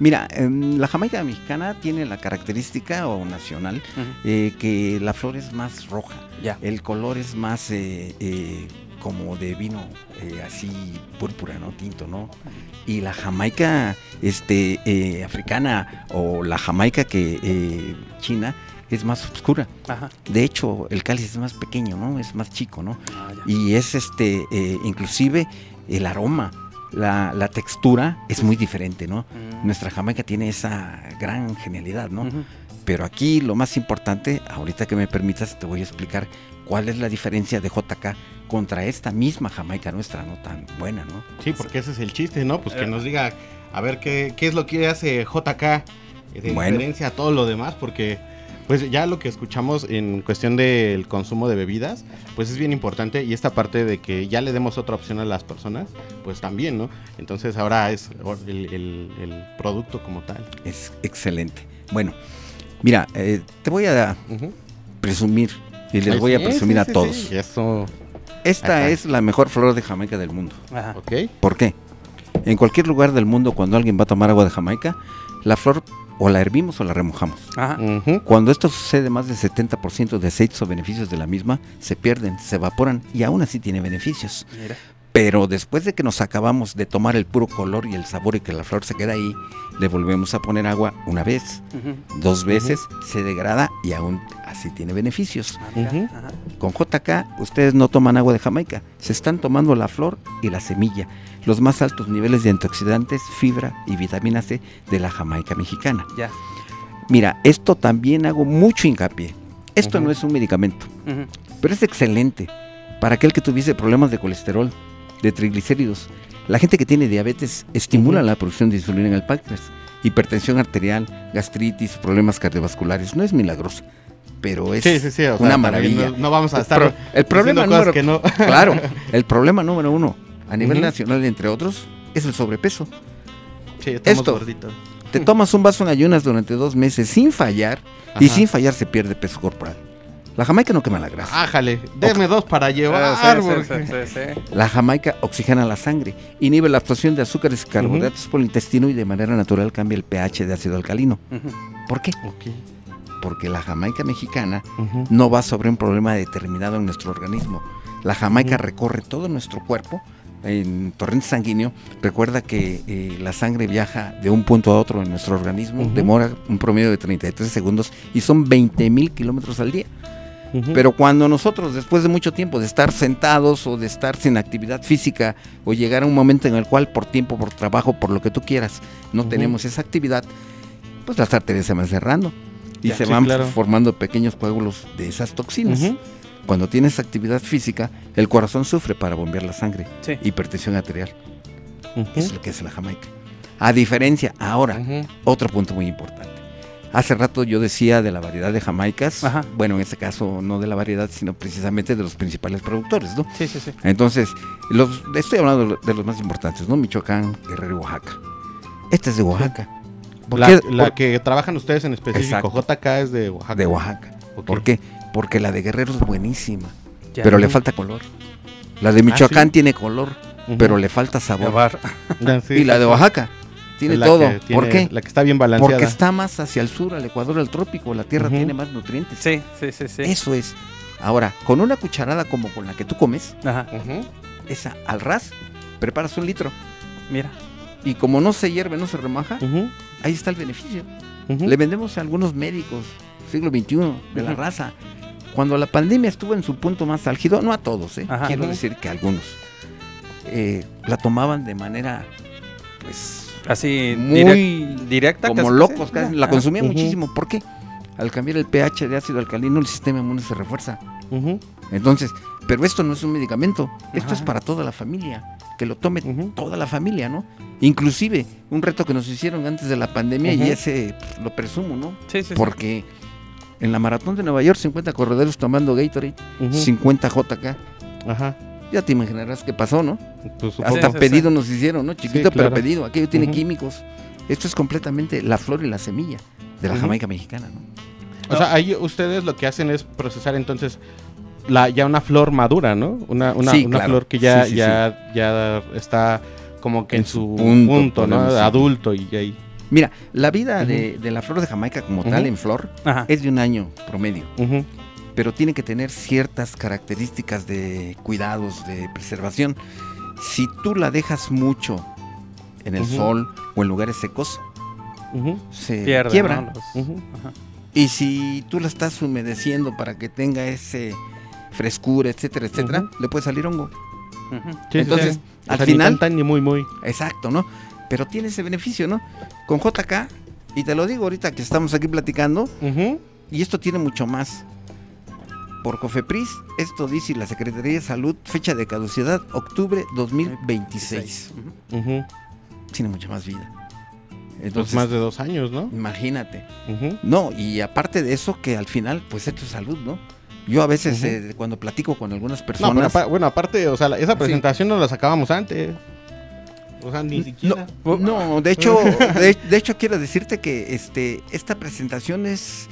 Mira, em, la Jamaica mexicana tiene la característica o nacional eh, que la flor es más roja, el color es más eh, eh, como de vino así púrpura, ¿no? Tinto, ¿no? Y la Jamaica este, africana o la Jamaica que china es más oscura. Ajá. De hecho, el cáliz es más pequeño, ¿no? Es más chico, ¿no? Ah. Y es este, eh, inclusive el aroma, la, la textura es muy diferente, ¿no? Mm. Nuestra Jamaica tiene esa gran genialidad, ¿no? Pero aquí lo más importante, ahorita que me permitas, te voy a explicar cuál es la diferencia de JK contra esta misma Jamaica nuestra, no tan buena, ¿no? Sí, porque ese es el chiste, ¿no? Pues Eh. que nos diga, a ver, qué, qué es lo que hace JK de Bueno. diferencia a todo lo demás, porque pues ya lo que escuchamos en cuestión del consumo de bebidas, pues es bien importante y esta parte de que ya le demos otra opción a las personas, pues también, ¿no? Entonces ahora es el, el- el producto como tal. Es excelente. Bueno, mira, eh, te voy a presumir y les Ay, voy a sí, presumir sí, a sí, todos. Eso, Esta Ajá. es la mejor flor de Jamaica del mundo. Ajá. ¿Por qué? En cualquier lugar del mundo, cuando alguien va a tomar agua de Jamaica, la flor o la hervimos o la remojamos. Ajá. Cuando esto sucede, más del 70% de aceites o beneficios de la misma se pierden, se evaporan y aún así tiene beneficios. Mira. Pero después de que nos acabamos de tomar el puro color y el sabor y que la flor se queda ahí, le volvemos a poner agua una vez, dos veces, se degrada y aún así tiene beneficios. Ajá. Con JK ustedes no toman agua de Jamaica, se están tomando la flor y la semilla, los más altos niveles de antioxidantes, fibra y vitamina C de la Jamaica mexicana. Ya. Mira, esto también hago mucho hincapié. Esto no es un medicamento, pero es excelente para aquel que tuviese problemas de colesterol, de triglicéridos. La gente que tiene diabetes estimula la producción de insulina en el páncreas, hipertensión arterial, gastritis, problemas cardiovasculares. No es milagroso, pero es Sí, sí, sí. o sea, una maravilla. No, no vamos a El estar. pro- el problema número- que no. *laughs* Claro, *laughs* el problema número uno a nivel Ujú. nacional, entre otros, es el sobrepeso. Sí, Esto. gorditos. Te tomas un vaso en ayunas durante dos meses sin fallar y sin fallar se pierde peso corporal. La jamaica no quema la grasa. Ájale, deme dos para llevar. Sí, sí, porque- sí, sí, sí. La jamaica oxigena la sangre, inhibe la absorción de azúcares y carbohidratos por el intestino y de manera natural cambia el pH de ácido alcalino. ¿Por qué? Porque la jamaica mexicana no va sobre un problema determinado en nuestro organismo. La jamaica recorre todo nuestro cuerpo en torrente sanguíneo. Recuerda que eh, la sangre viaja de un punto a otro en nuestro organismo, demora un promedio de 33 segundos y son 20 mil kilómetros al día. Pero cuando nosotros, después de mucho tiempo de estar sentados o de estar sin actividad física o llegar a un momento en el cual por tiempo, por trabajo, por lo que tú quieras, no tenemos esa actividad, pues las arterias se van cerrando y Ya, se sí, van claro. formando pequeños coágulos de esas toxinas. Cuando tienes actividad física, el corazón sufre para bombear la sangre, Sí. hipertensión arterial. Es lo que hace la Jamaica. A diferencia, ahora, otro punto muy importante. Hace rato yo decía de la variedad de jamaicas, Ajá. bueno, en este caso no de la variedad, sino precisamente de los principales productores, ¿no? Sí, sí, sí. Entonces, los, estoy hablando de los más importantes, ¿no? Michoacán, Guerrero y Oaxaca. Este es de Oaxaca. ¿Por La, qué? la Por- que trabajan ustedes en específico, Exacto. JK es de Oaxaca. de Oaxaca. ¿Por qué? Porque la de Guerrero es buenísima, Ya. pero le falta color. La de Michoacán sí. tiene color, pero le falta sabor. *laughs* Y la de. Oaxaca tiene todo. tiene- ¿Por qué? La que está bien balanceada. Porque está más hacia el sur, al Ecuador, al trópico. La tierra tiene más nutrientes. Sí, sí, sí, sí. Eso es. Ahora, con una cucharada como con la que tú comes, Ajá. Esa al ras, preparas un litro. Mira. Y como no se hierve, no se remaja, ahí está el beneficio. Le vendemos a algunos médicos, siglo XXI, de la raza. Cuando la pandemia estuvo en su punto más álgido, no a todos, ¿eh? Ajá. quiero decir que algunos, eh, la tomaban de manera, pues, Así muy direc- directa. como casi, locos, casi. casi, la Ujú. muchísimo. ¿Por qué? Al cambiar el pH de ácido alcalino, el sistema inmune se refuerza. Entonces, pero esto no es un medicamento, esto Ajá. es para toda la familia, que lo tome toda la familia, ¿no? Inclusive, un reto que nos hicieron antes de la pandemia, y ese pues, lo presumo, ¿no? Sí, sí, sí. Porque en la maratón de Nueva York, 50 corredores tomando Gatorade, Ujú. 50 JK. Ajá. Ya te imaginarás qué pasó, ¿no? Pues, Hasta sí, sí. pedido nos hicieron, ¿no? Chiquito, claro. pero pedido. Aquello tiene químicos. Esto es completamente la flor y la semilla de la. Jamaica mexicana, ¿no? O sea, ahí ustedes lo que hacen es procesar entonces la ya una flor madura, ¿no? Una, una, Sí, una claro. flor que ya, Sí, sí, ya, ya está como que en, En su punto, punto, ¿no? decir. Adulto y ahí. Mira, la vida de, de la flor de Jamaica como tal en flor Ajá. es de un año promedio. Pero tiene que tener ciertas características de cuidados, de preservación. Si tú la dejas mucho en el sol o en lugares secos, se Pierde, quiebra. Y si tú la estás humedeciendo para que tenga ese frescura, etcétera, etcétera, le puede salir hongo. Sí, Entonces, sí. Al sea, ni final- tan, tan, ni muy, muy. Exacto, ¿no? Pero tiene ese beneficio, ¿no? Con JK, y te lo digo ahorita que estamos aquí platicando. Y esto tiene mucho más. Por Cofepris, esto dice la Secretaría de Salud, fecha de caducidad, octubre 2026. Ujú. Ujú. Tiene mucha más vida. Pues Entonces, más de dos años, ¿no? imagínate. No, y aparte de eso, que al final, pues es tu salud, ¿no? Yo a veces, eh, cuando platico con algunas personas... bueno, apa- bueno, aparte, o sea, esa Sí. presentación no la sacábamos antes. O sea, ni No, siquiera. no, de hecho, *laughs* de, de hecho quiero decirte que este, esta presentación es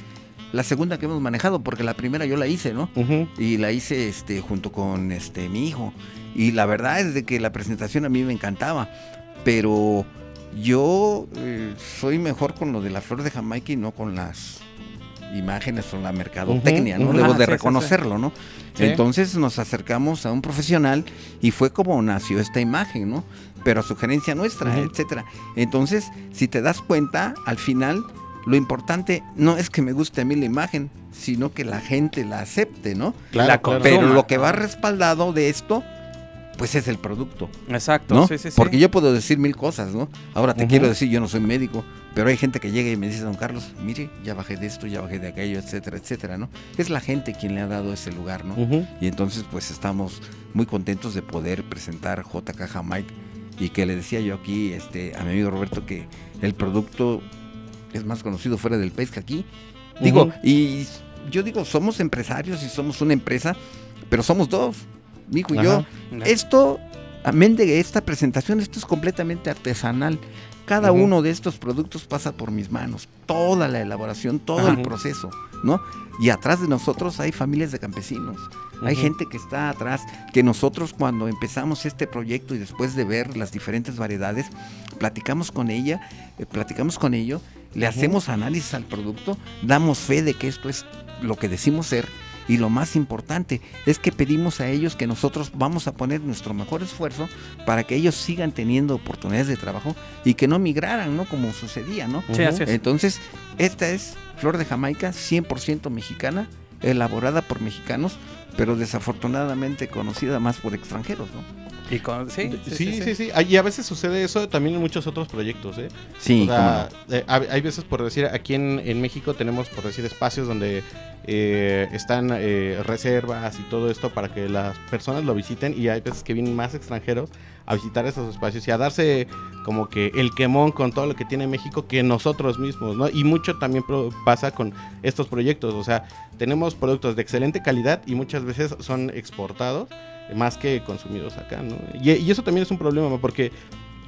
la segunda que hemos manejado, porque la primera yo la hice, ¿no? Y la hice este junto con este mi hijo y la verdad es de que la presentación a mí me encantaba pero yo eh, soy mejor con lo de la flor de Jamaica y no con las imágenes o la mercadotecnia, ¿no? Debo Ah, de sí, sí, sí. reconocerlo, ¿no? Sí. Entonces nos acercamos a un profesional y fue como nació esta imagen, ¿no? Pero a sugerencia nuestra, Ujú. etcétera. Entonces, si te das cuenta, al final lo importante no es que me guste a mí la imagen, sino que la gente la acepte, ¿no? Claro, La claro. Pero lo que va respaldado de esto, pues es el producto, Exacto. ¿no? Sí, sí, sí. Porque yo puedo decir mil cosas, ¿no? Ahora te quiero decir, yo no soy médico, pero hay gente que llega y me dice, don Carlos, mire, ya bajé de esto, ya bajé de aquello, etcétera, etcétera, ¿no? Es la gente quien le ha dado ese lugar, ¿no? Y entonces, pues estamos muy contentos de poder presentar JK Jamaica y que le decía yo aquí este, a mi amigo Roberto que el producto es más conocido fuera del país que aquí. Digo, y yo digo, somos empresarios y somos una empresa, pero somos dos, mi hijo y yo. Esto, amén de esta presentación, esto es completamente artesanal. Cada uno de estos productos pasa por mis manos, toda la elaboración, todo el proceso, ¿no? Y atrás de nosotros hay familias de campesinos, hay gente que está atrás, que nosotros cuando empezamos este proyecto y después de ver las diferentes variedades, platicamos con ella, eh, platicamos con ello, le hacemos análisis al producto, damos fe de que esto es lo que decimos ser y lo más importante es que pedimos a ellos que nosotros vamos a poner nuestro mejor esfuerzo para que ellos sigan teniendo oportunidades de trabajo y que no migraran, ¿no? Como sucedía, ¿no? Sí, así es. Entonces, esta es flor de Jamaica 100% mexicana, elaborada por mexicanos, pero desafortunadamente conocida más por extranjeros, ¿no? Y con- sí, Sí, sí, sí, Y a veces sucede eso también en muchos otros proyectos, ¿eh? Sí, O sea, eh, hay veces, por decir, aquí en, en México tenemos, por decir, espacios donde eh, están eh, reservas y todo esto para que las personas lo visiten y hay veces que vienen más extranjeros a visitar esos espacios y a darse como que el quemón con todo lo que tiene México que nosotros mismos, ¿no? Y mucho también pasa con estos proyectos, o sea, tenemos productos de excelente calidad y muchas veces son exportados más que consumidos acá, ¿no? Y, y eso también es un problema porque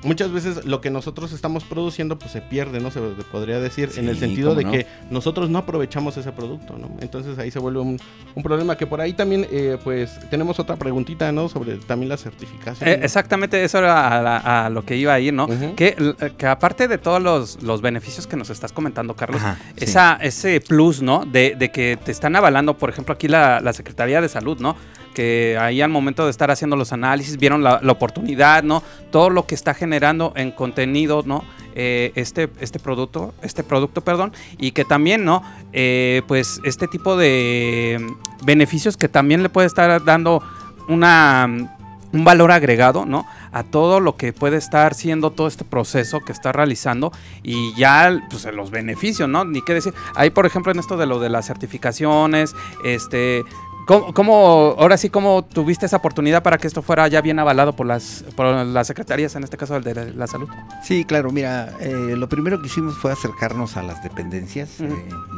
muchas veces lo que nosotros estamos produciendo pues se pierde, ¿no? Se podría decir, en el sentido de no. que nosotros no aprovechamos ese producto, ¿no? Entonces ahí se vuelve un, un problema que por ahí también, eh, pues tenemos otra preguntita, ¿no? Sobre también la certificación. Eh, ¿no? exactamente, eso era a, la- a lo que iba a ir, ¿no? Que, l- que aparte de todos los, los beneficios que nos estás comentando, Carlos, Ajá, sí. esa, ese plus, ¿no? De, de que te están avalando, por ejemplo, aquí la, la Secretaría de Salud, ¿no? Que ahí al momento de estar haciendo los análisis vieron la, oportunidad, ¿no? Todo lo que está generando en contenido, ¿no? Eh, este, este producto, este producto, perdón, y que también, ¿no? Eh, pues este tipo de mm, beneficios que también le puede estar dando una, mm, un valor agregado, ¿no? A todo lo que puede estar siendo todo este proceso que está realizando y ya, pues, los beneficios, ¿no? Ni qué decir. Ahí, por ejemplo, en esto de lo de las certificaciones, este... ¿Cómo, cómo- ahora sí, cómo tuviste esa oportunidad para que esto fuera ya bien avalado por las, por las secretarías, en este caso el de la, salud? Sí, claro, mira, eh, lo primero que hicimos fue acercarnos a las dependencias eh,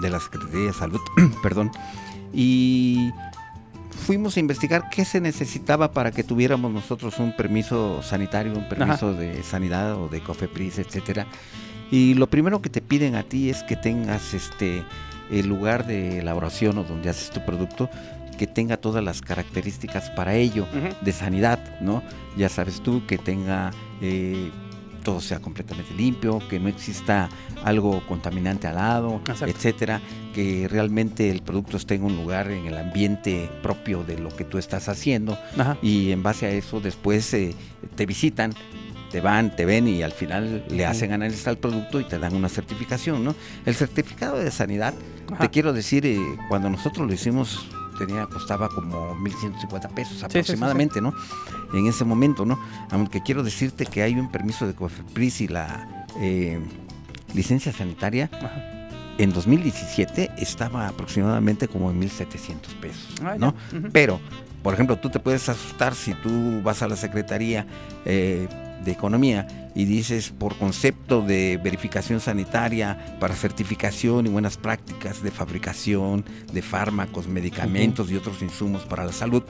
de la Secretaría de Salud, *clears throat* perdón, y fuimos a investigar qué se necesitaba para que tuviéramos nosotros un permiso sanitario, un permiso de sanidad o de COFEPRIS, etcétera. Y lo primero que te piden a ti es que tengas este el lugar de elaboración o donde haces tu producto que tenga todas las características para ello de sanidad, ¿no? Ya sabes tú que tenga eh, todo sea completamente limpio, que no exista algo contaminante al lado, Exacto. etcétera, que realmente el producto esté en un lugar en el ambiente propio de lo que tú estás haciendo Ajá. y en base a eso después eh, te visitan, te van, te ven y al final le hacen análisis al producto y te dan una certificación, ¿no? El certificado de sanidad, Ajá. te quiero decir, eh, cuando nosotros lo hicimos tenía costaba como 1150 pesos sí, sí. aproximadamente, ¿no? En ese momento, ¿no? Aunque quiero decirte que hay un permiso de COFEPRIS y la eh, licencia sanitaria Ajá. en 2017 estaba aproximadamente como en 1700 pesos, Ah. ¿no? Pero, por ejemplo, tú te puedes asustar si tú vas a la Secretaría eh, de Economía y dices por concepto de verificación sanitaria para certificación y buenas prácticas de fabricación de fármacos, medicamentos y otros insumos para la salud,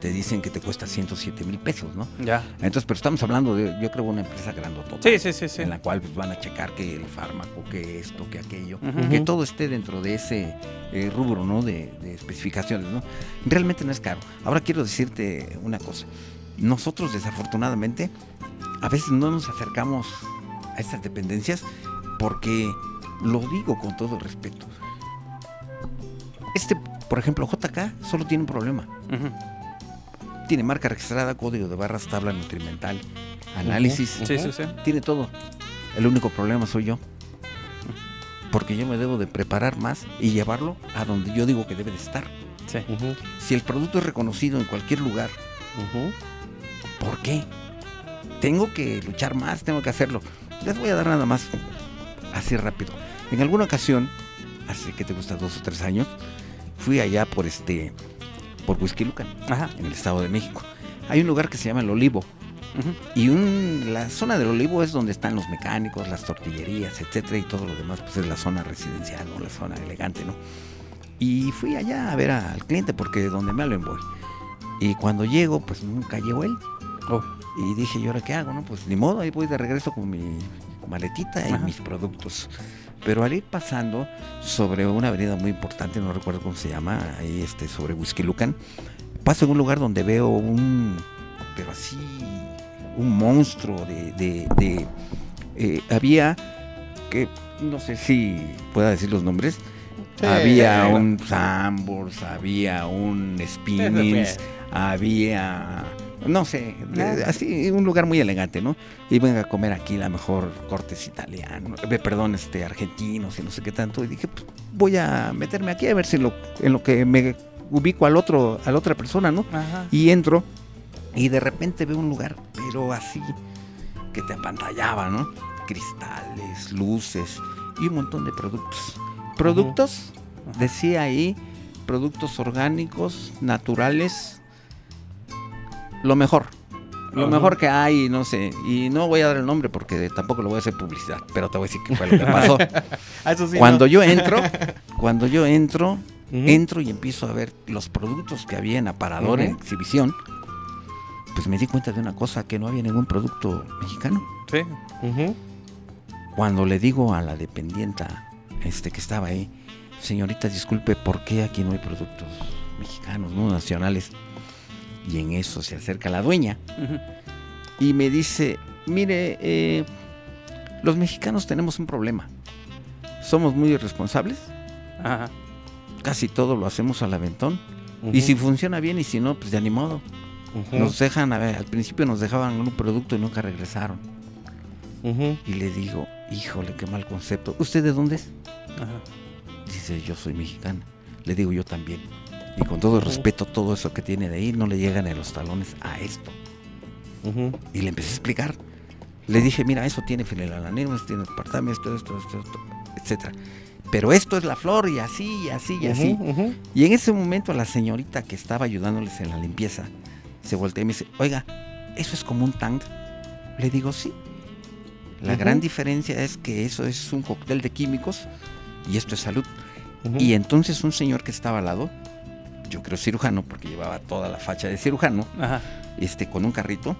te dicen que te cuesta 107 mil pesos, ¿no? Ya. Entonces, pero estamos hablando de, yo creo, una empresa grandotota. Sí, sí, sí, sí. En la cual pues, van a checar que el fármaco, que esto, que aquello, Ujú. que todo esté dentro de ese eh, rubro, ¿no? De, de especificaciones, ¿no? Realmente no es caro. Ahora quiero decirte una cosa. Nosotros, desafortunadamente, a veces no nos acercamos a estas dependencias porque, lo digo con todo respeto, este, por ejemplo, JK solo tiene un problema tiene marca registrada, código de barras, tabla nutrimental, análisis, Sí, sí, sí. tiene todo. El único problema soy yo. Porque yo me debo de preparar más y llevarlo a donde yo digo que debe de estar. Si el producto es reconocido en cualquier lugar. ¿Por qué? Tengo que luchar más, tengo que hacerlo. Les voy a dar nada más, así rápido. En alguna ocasión, hace que te gusta dos o tres años, fui allá por este, por Whisky Lucan, Ajá. en el Estado de México. Hay un lugar que se llama El Olivo. Y un, la zona del olivo es donde están los mecánicos, las tortillerías, etcétera, y todo lo demás, pues es la zona residencial, ¿no? La zona elegante, ¿no? Y fui allá a ver al cliente porque donde me hablen voy. Y cuando llego, pues nunca llegó él. Oh. Y dije, ¿y ahora qué hago? No, pues ni modo, ahí voy de regreso con mi maletita y Ajá. mis productos. Pero al ir pasando sobre una avenida muy importante, no recuerdo cómo se llama, ahí este, sobre Whisky Lucan, paso en un lugar donde veo un, pero así, un monstruo de, de- de, eh, había, que no sé si pueda decir los nombres, Sí, había sí, un Sambors, había un Spinnings, había, no sé, de- así un lugar muy elegante, ¿no? Y venga a comer aquí la mejor cortes italiano, eh, perdón, este argentinos y no sé qué tanto. Y dije, pues, voy a meterme aquí a ver si lo, en lo que me ubico al otro, a la otra persona, ¿no? Ajá. Y entro y de repente veo un lugar, pero así, que te apantallaba, ¿no? Cristales, luces y un montón de productos. Productos, decía ahí, productos orgánicos, naturales, lo mejor. Lo Ajá. mejor que hay, no sé, y no voy a dar el nombre porque tampoco lo voy a hacer publicidad, pero te voy a decir qué fue lo que *laughs* pasó. Ah, eso sí, cuando no. yo *laughs* entro, cuando yo entro, entro y empiezo a ver los productos que había en aparador, en exhibición. pues me di cuenta de una cosa, que no había ningún producto mexicano. Sí. Ujú. Cuando le digo a la dependienta este, que estaba ahí, señorita, disculpe, ¿por qué aquí no hay productos mexicanos, no nacionales? Y en eso se acerca la dueña y me dice, mire, eh, los mexicanos tenemos un problema. Somos muy irresponsables, Ajá. casi todo lo hacemos al aventón. Ujú. Y si funciona bien y si no, pues de ni modo. Nos dejan, a ver, al principio nos dejaban un producto y nunca regresaron. Y le digo, híjole, qué mal concepto. ¿Usted de dónde es? Ajá. Dice, yo soy mexicana. Le digo, yo también. Y con todo el respeto, todo eso que tiene de ahí no le llegan a los talones a esto. Ujú. Y le empecé a explicar. Le dije, mira, eso tiene fenilalanismo, esto tiene aspartame, esto, esto, esto, esto, etcétera. Pero esto es la flor y así, y así, y así. Ujú, ujú. Y en ese momento la señorita que estaba ayudándoles en la limpieza se voltea y me dice, oiga, ¿eso es como un tang? Le digo, sí. La gran diferencia es que eso es un cóctel de químicos y esto es salud. Y entonces un señor que estaba al lado, yo creo cirujano, porque llevaba toda la facha de cirujano, Ajá. este, con un carrito,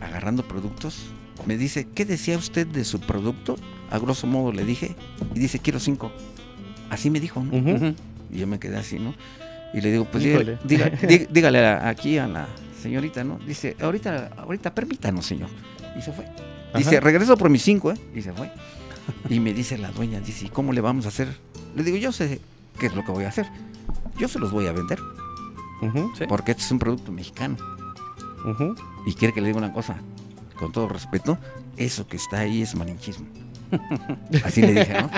agarrando productos, me dice, ¿qué decía usted de su producto? A grosso modo le dije, y dice, quiero cinco. Así me dijo, ¿no? Y yo me quedé así, ¿no? Y le digo, pues dígale, diga- dí- *laughs* dígale a- aquí a la señorita, ¿no? Dice, ahorita, ahorita permítanos, señor. Y se fue. Dice, regreso por mis cinco, ¿eh? Y se fue. Y me dice la dueña, dice, ¿y cómo le vamos a hacer? Le digo, yo sé qué es lo que voy a hacer. Yo se los voy a vender. Sí. porque este es un producto mexicano. Y quiere que le diga una cosa, con todo respeto, eso que está ahí es malinchismo. *laughs* Así le dije, ¿no?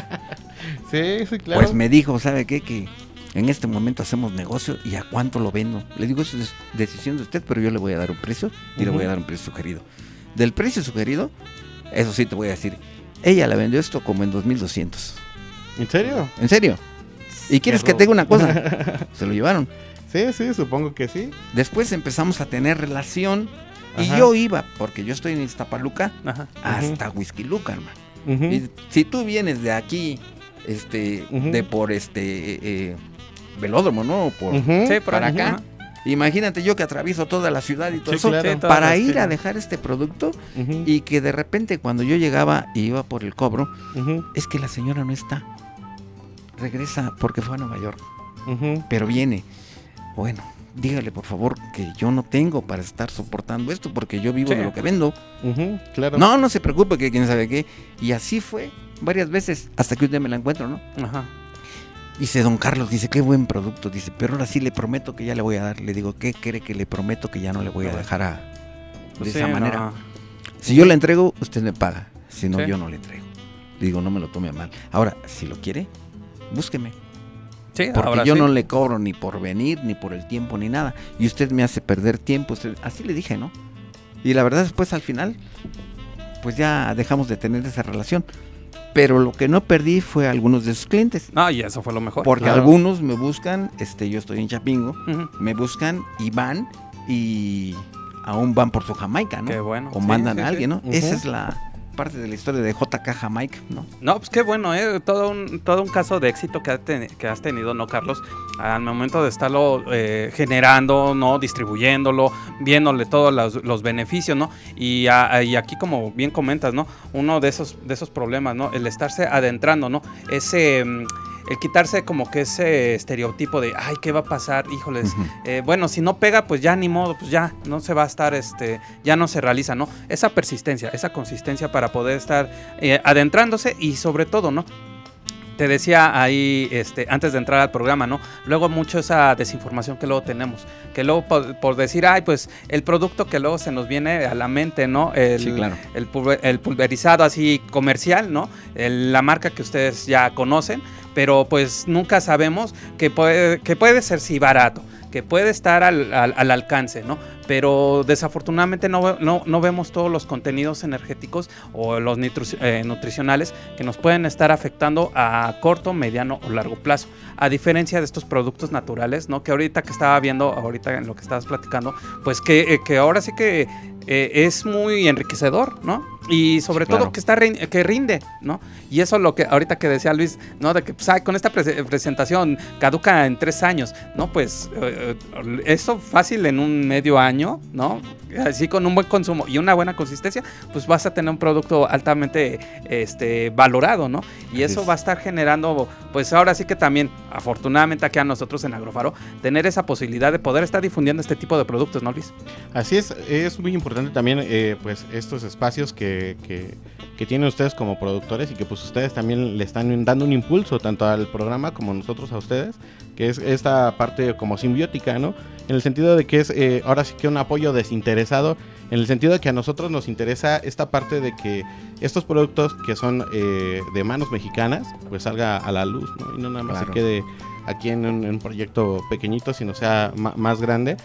Sí, sí, claro. Pues me dijo, ¿sabe qué? Que en este momento hacemos negocio y a cuánto lo vendo. Le digo, eso es decisión de usted, pero yo le voy a dar un precio y le voy a dar un precio sugerido. Del precio sugerido, eso sí te voy a decir, ella la vendió esto como en 2200. ¿En serio? ¿En serio? ¿Y quieres que robo. te diga una cosa? *laughs* Se lo llevaron. Sí, sí, supongo que sí. Después empezamos a tener relación y Ajá. yo iba, porque yo estoy en Iztapaluca, Ajá. hasta Whisky Luca, hermano. Y si tú vienes de aquí, este, de por este eh, velódromo, ¿no? Por. Sí, por para acá. Imagínate yo que atravieso toda la ciudad y todo Sí, eso claro. Sí, todas para ir a dejar este producto y que de repente cuando yo llegaba y iba por el cobro, es que la señora no está. Regresa porque fue a Nueva York, pero viene. Bueno, dígale por favor que yo no tengo para estar soportando esto porque yo vivo Sí. de lo que vendo. Claro. No, no se preocupe que quién sabe qué. Y así fue varias veces hasta que un día me la encuentro, ¿no? Ajá. Dice don Carlos, dice, qué buen producto. Dice, pero ahora sí le prometo que ya le voy a dar. Le digo, ¿qué cree que le prometo que ya no le voy a dejar a, de Pues esa sí, manera? no. Si yo le entrego, usted me paga. Si no, Sí. yo no le entrego. Le digo, no me lo tome a mal. Ahora, si lo quiere, búsqueme. Sí, Porque ahora yo sí. no le cobro ni por venir, ni por el tiempo, ni nada. Y usted me hace perder tiempo. usted- Así le dije, ¿no? Y la verdad, después al final, pues ya dejamos de tener esa relación. Pero lo que no perdí fue a algunos de sus clientes. No, y eso fue lo mejor. Porque Claro. algunos me buscan, este, yo estoy en Chapingo, me buscan y van y aún van por su Jamaica, ¿no? Qué bueno. O Sí, mandan a alguien, ¿no? Esa es la parte de la historia de JK Jamaica, ¿no? No, pues qué bueno, ¿eh? Todo un, todo un caso de éxito que, ha ten- que has tenido, ¿no, Carlos? Al momento de estarlo eh, generando, ¿no? Distribuyéndolo, viéndole todos los, los beneficios, ¿no? Y, a- y aquí, como bien comentas, ¿no? Uno de esos, de esos problemas, ¿no? El estarse adentrando, ¿no? Ese... El quitarse como que ese estereotipo de, ay, ¿qué va a pasar? Híjoles, eh, bueno, si no pega, pues ya ni modo, pues ya no se va a estar, este, ya no se realiza, ¿no? Esa persistencia, esa consistencia para poder estar eh, adentrándose y sobre todo, ¿no? Te decía ahí, este, antes de entrar al programa, ¿no? Luego mucho esa desinformación que luego tenemos, que luego por, por decir, ay, pues el producto que luego se nos viene a la mente, ¿no? El, Sí, claro. el, pulver- el pulverizado así comercial, ¿no? El- la marca que ustedes ya conocen, pero pues nunca sabemos que puede, que puede ser sí barato, que puede estar al, al- al alcance, ¿no? Pero desafortunadamente no, no, no vemos todos los contenidos energéticos o los eh, nutricionales que nos pueden estar afectando a corto, mediano o largo plazo. A diferencia de estos productos naturales, ¿no? Que ahorita que estaba viendo, ahorita en lo que estabas platicando, pues que, eh, que ahora sí que eh, es muy enriquecedor, ¿no? y sobre claro. todo que está que rinde, ¿no? Y eso es lo que ahorita que decía Luis, ¿no? De que pues, con esta prese- presentación caduca en tres años, ¿no? Pues eh, eh, eso fácil en un medio año, ¿no? Así con un buen consumo y una buena consistencia, pues vas a tener un producto altamente este, valorado, ¿no? Y eso es. va a estar generando, pues ahora sí que también, afortunadamente aquí a nosotros en Agrofaro, tener esa posibilidad de poder estar difundiendo este tipo de productos, ¿no, Luis? Así es, es muy importante también eh, pues estos espacios que, que, que tienen ustedes como productores y que pues ustedes también le están dando un impulso tanto al programa como nosotros a ustedes, que es esta parte como simbiótica, ¿no? En el sentido de que es eh, ahora sí que un apoyo desinteresado, en el sentido de que a nosotros nos interesa esta parte de que estos productos que son eh, de manos mexicanas pues salga a la luz, ¿no? Y no nada más Claro. se quede aquí en un, en un proyecto pequeñito, sino sea más grande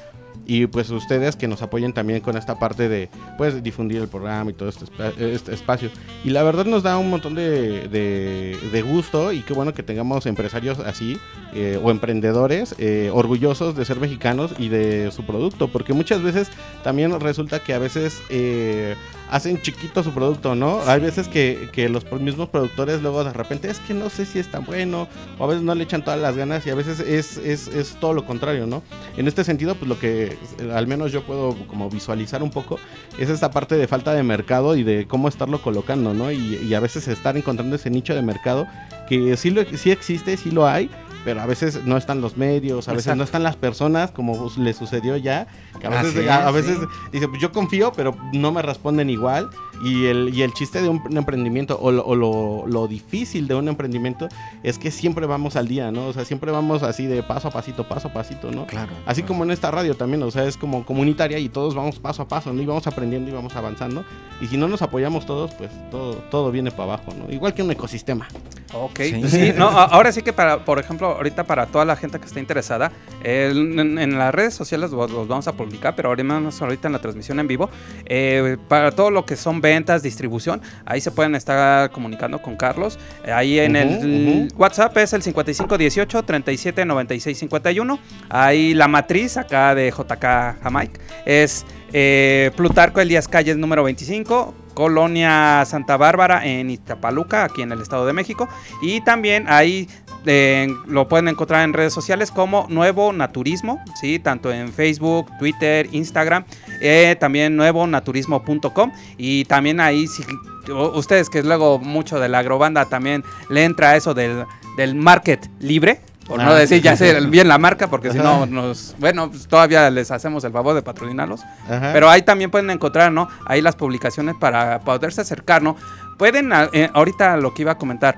y pues ustedes que nos apoyen también con esta parte de pues difundir el programa y todo este, este espacio. Y la verdad nos da un montón de, de- de gusto y qué bueno que tengamos empresarios así eh, o emprendedores eh, orgullosos de ser mexicanos y de su producto porque muchas veces también resulta que a veces eh, hacen chiquito su producto, ¿no? Hay veces que, que los mismos productores luego de repente es que no sé si es tan bueno, o a veces no le echan todas las ganas y a veces es, es, es todo lo contrario, ¿no? En este sentido, pues lo que eh, al menos yo puedo como visualizar un poco es esta parte de falta de mercado y de cómo estarlo colocando, ¿no? Y, y a veces estar encontrando ese nicho de mercado que sí, lo, sí existe, sí lo hay, pero a veces no están los medios, a veces no están las personas, como le sucedió ya, que a veces, Así a, a es, veces sí. dice, pues yo confío, pero no me responden igual. Y el, y el chiste de un, emprendimiento o, lo, o lo- lo difícil de un emprendimiento es que siempre vamos al día, ¿no? O sea, siempre vamos así de paso a pasito, paso a pasito, ¿no? Claro. Así claro. como en esta radio también, o sea, es como comunitaria y todos vamos paso a paso, ¿no? Y vamos aprendiendo y vamos avanzando. Y si no nos apoyamos todos, pues todo, todo viene para abajo, ¿no? Igual que un ecosistema. Ok, Sí. sí, no, ahora sí que para, por ejemplo, ahorita para toda la gente que esté interesada, en, en las redes sociales los, los vamos a publicar, pero ahorita, más ahorita en la transmisión en vivo, eh, para todo lo que son ventas, distribución, ahí se pueden estar comunicando con Carlos. Eh, Ahí en el. WhatsApp es el 5518 37 96 51. Ahí la matriz acá de JK Jamaica es eh, Plutarco Elías Calles número 25. Colonia Santa Bárbara en Iztapaluca, aquí en el Estado de México. Y también ahí eh, lo pueden encontrar en redes sociales como Nuevo Naturismo, ¿sí? tanto en Facebook, Twitter, Instagram, eh, también nuevonaturismo.com. Y también ahí, si ustedes que luego mucho de la agrobanda también le entra eso del, del market libre. Por no Ah, decir ya sé *laughs* bien la marca, porque si no nos. Bueno, pues todavía les hacemos el favor de patrocinarlos. Ajá. Pero ahí también pueden encontrar, ¿no? Ahí las publicaciones para poderse acercar, ¿no? Pueden, eh, ahorita lo que iba a comentar.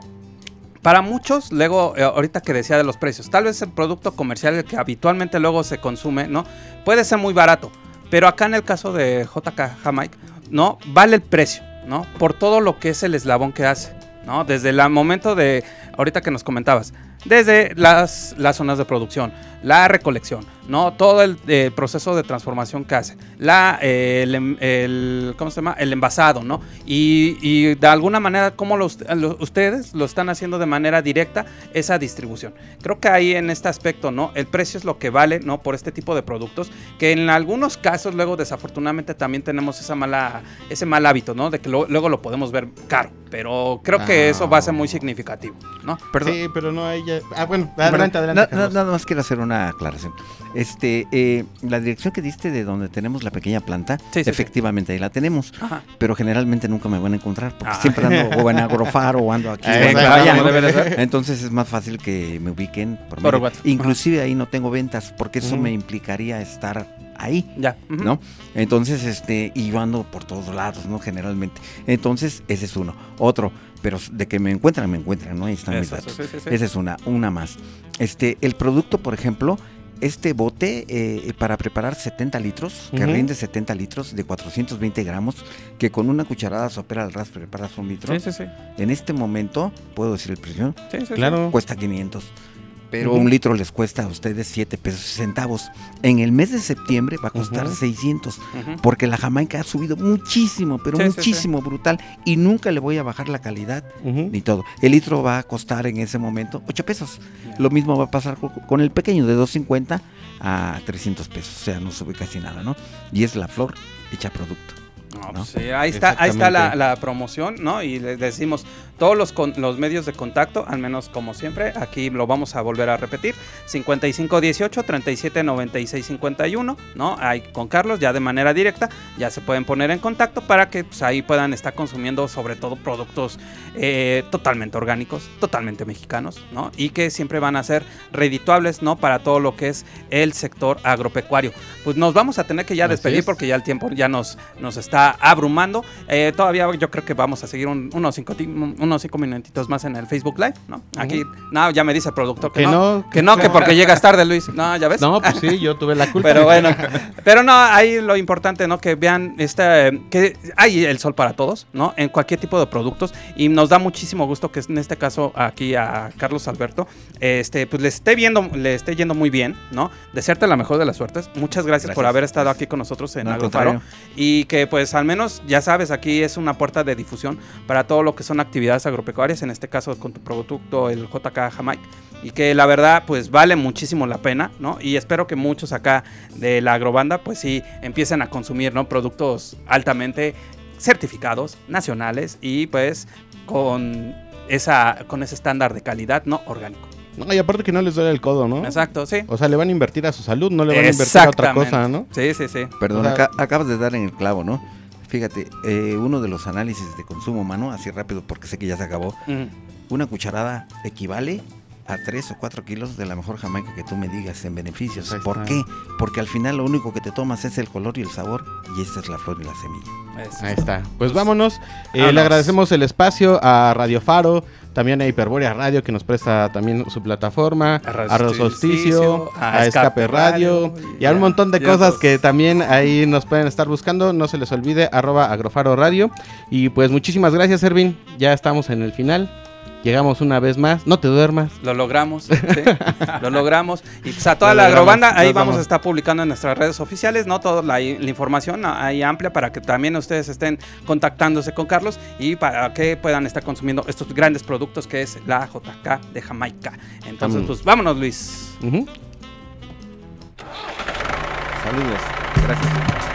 Para muchos, luego, eh, ahorita que decía de los precios, tal vez el producto comercial el que habitualmente luego se consume, ¿no? Puede ser muy barato, pero acá en el caso de JK Jamaica, ¿no? Vale el precio, ¿no? Por todo lo que es el eslabón que hace, ¿no? Desde el momento de, ahorita que nos comentabas, desde las, las zonas de producción, la recolección, ¿no? Todo el eh, proceso de transformación que hace, la, eh, el, em- el- ¿cómo se llama? El envasado, ¿no? Y, y de alguna manera, ¿cómo los- lo- ustedes lo están haciendo de manera directa esa distribución? Creo que ahí en este aspecto, ¿no? El precio es lo que vale, ¿no? Por este tipo de productos, que en algunos casos luego desafortunadamente también tenemos esa mala, ese mal hábito, ¿no? De que lo- luego lo podemos ver caro, pero creo que Ah. eso va a ser muy significativo, ¿no? Perdón. Sí, pero no hay Ah, bueno, Bueno, adelante, adelante. na- na- Carlos. nada más quiero hacer una aclaración. Este, eh, la dirección que diste de donde tenemos la pequeña planta, Sí, sí, sí. efectivamente ahí la tenemos, Ajá. pero generalmente nunca me van a encontrar porque Ah. siempre ando o en *laughs* Agrofaro o ando aquí. Entonces es más fácil que me ubiquen por, Por medio. Inclusive ahí no tengo ventas porque eso me implicaría estar ahí. Ya. ¿no? Entonces, este, y yo ando por todos lados, ¿no? Generalmente. Entonces, ese es uno. Otro, pero de que me encuentran, me encuentran, ¿no? Ahí están mis datos. sí, sí, sí. Esa es una, una más. Este, el producto, por ejemplo, este bote eh, para preparar 70 litros, que rinde 70 litros de 420 gramos, que con una cucharada sopera al ras preparas un litro. Sí, sí, sí. En este momento, puedo decir el precio, Sí, sí, sí. Claro. cuesta 500. Pero un litro les cuesta a ustedes 7 pesos y centavos. En el mes de septiembre va a costar Ujú. 600. Ujú. Porque la Jamaica ha subido muchísimo, pero Sí, sí, sí. muchísimo, brutal. Y nunca le voy a bajar la calidad ni todo. El litro va a costar en ese momento 8 pesos. Lo mismo va a pasar co- con el pequeño de 250 a 300 pesos. O sea, no sube casi nada, ¿no? Y es la flor hecha producto. No, ¿no? pues sí, ahí está, ahí está la, promoción, ¿no? Y les decimos, todos los, con- los medios de contacto, al menos como siempre, aquí lo vamos a volver a repetir, 5518 37 96 51, ¿no? Ahí con Carlos, ya de manera directa, ya se pueden poner en contacto para que pues, ahí puedan estar consumiendo sobre todo productos eh, totalmente orgánicos, totalmente mexicanos, ¿no? Y que siempre van a ser redituables, ¿no? Para todo lo que es el sector agropecuario. Pues nos vamos a tener que ya Así despedir es. porque ya el tiempo ya nos, nos está abrumando. Eh, todavía yo creo que vamos a seguir un- unos, cinco, unos cinco minutitos más en el Facebook Live, ¿no? Aquí, no, ya me dice el productor que, Que no, no, que no, que porque llegas tarde, Luis. No, ya ves. No, pues sí, yo tuve la *laughs* culpa. Pero bueno, *laughs* pero no, ahí lo importante, ¿no? Que vean este, eh, que hay el sol para todos, ¿no? En cualquier tipo de productos y nos da muchísimo gusto que en este caso aquí a Carlos Alberto, este, pues le esté viendo, le esté yendo muy bien, ¿no? Desearte la mejor de las suertes. Muchas gracias, por haber estado aquí con nosotros en No, Agrofaro y que pues al menos ya sabes aquí es una puerta de difusión para todo lo que son actividades agropecuarias, en este caso con tu producto el JK Jamaica y que la verdad pues vale muchísimo la pena, ¿no? Y espero que muchos acá de la agrobanda pues sí empiecen a consumir, ¿no? Productos altamente certificados, nacionales y pues con esa con ese estándar de calidad, ¿no? Orgánico. No, y aparte que no les duele el codo, ¿no? Exacto, sí. O sea, le van a invertir a su salud, no le van a invertir a otra cosa, ¿no? Sí, sí, sí. Perdón, O sea- acá- acabas de dar en el clavo, ¿no? Fíjate, eh, uno de los análisis de consumo humano, así rápido porque sé que ya se acabó, una cucharada equivale a 3 o 4 kilos de la mejor jamaica que tú me digas en beneficios. Pues ahí ¿Por está. qué? Porque al final lo único que te tomas es el color y el sabor y esta es la flor y la semilla. Eso. Ahí está. Pues vámonos. Eh, le agradecemos el espacio a Radio Faro, también a Hiperbórea Radio que nos presta también su plataforma, A a Radio Radio Solsticio, a a, Escape Radio Radio, y a un montón de cosas todos. que también ahí nos pueden estar buscando. No se les olvide, arroba agrofaro radio. Y pues muchísimas gracias, Ervin. Ya estamos en el final. Llegamos una vez más. No te duermas. Lo logramos, *laughs* sí, lo logramos. Y pues a toda Lo la agrobanda, ahí vamos vamos. a estar publicando en nuestras redes oficiales, ¿no? Toda la, la información ahí amplia para que también ustedes estén contactándose con Carlos y para que puedan estar consumiendo estos grandes productos que es la JK de Jamaica. Entonces, Mm. pues vámonos, Luis. Saludos. Gracias.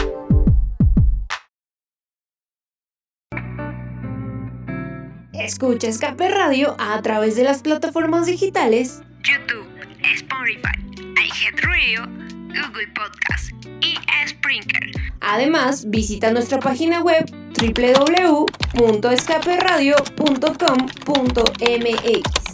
Escucha Escape Radio a través de las plataformas digitales YouTube, Spotify, iHeartRadio, Google Podcast y Spreaker. Además, visita nuestra página web www.escaperadio.com.mx.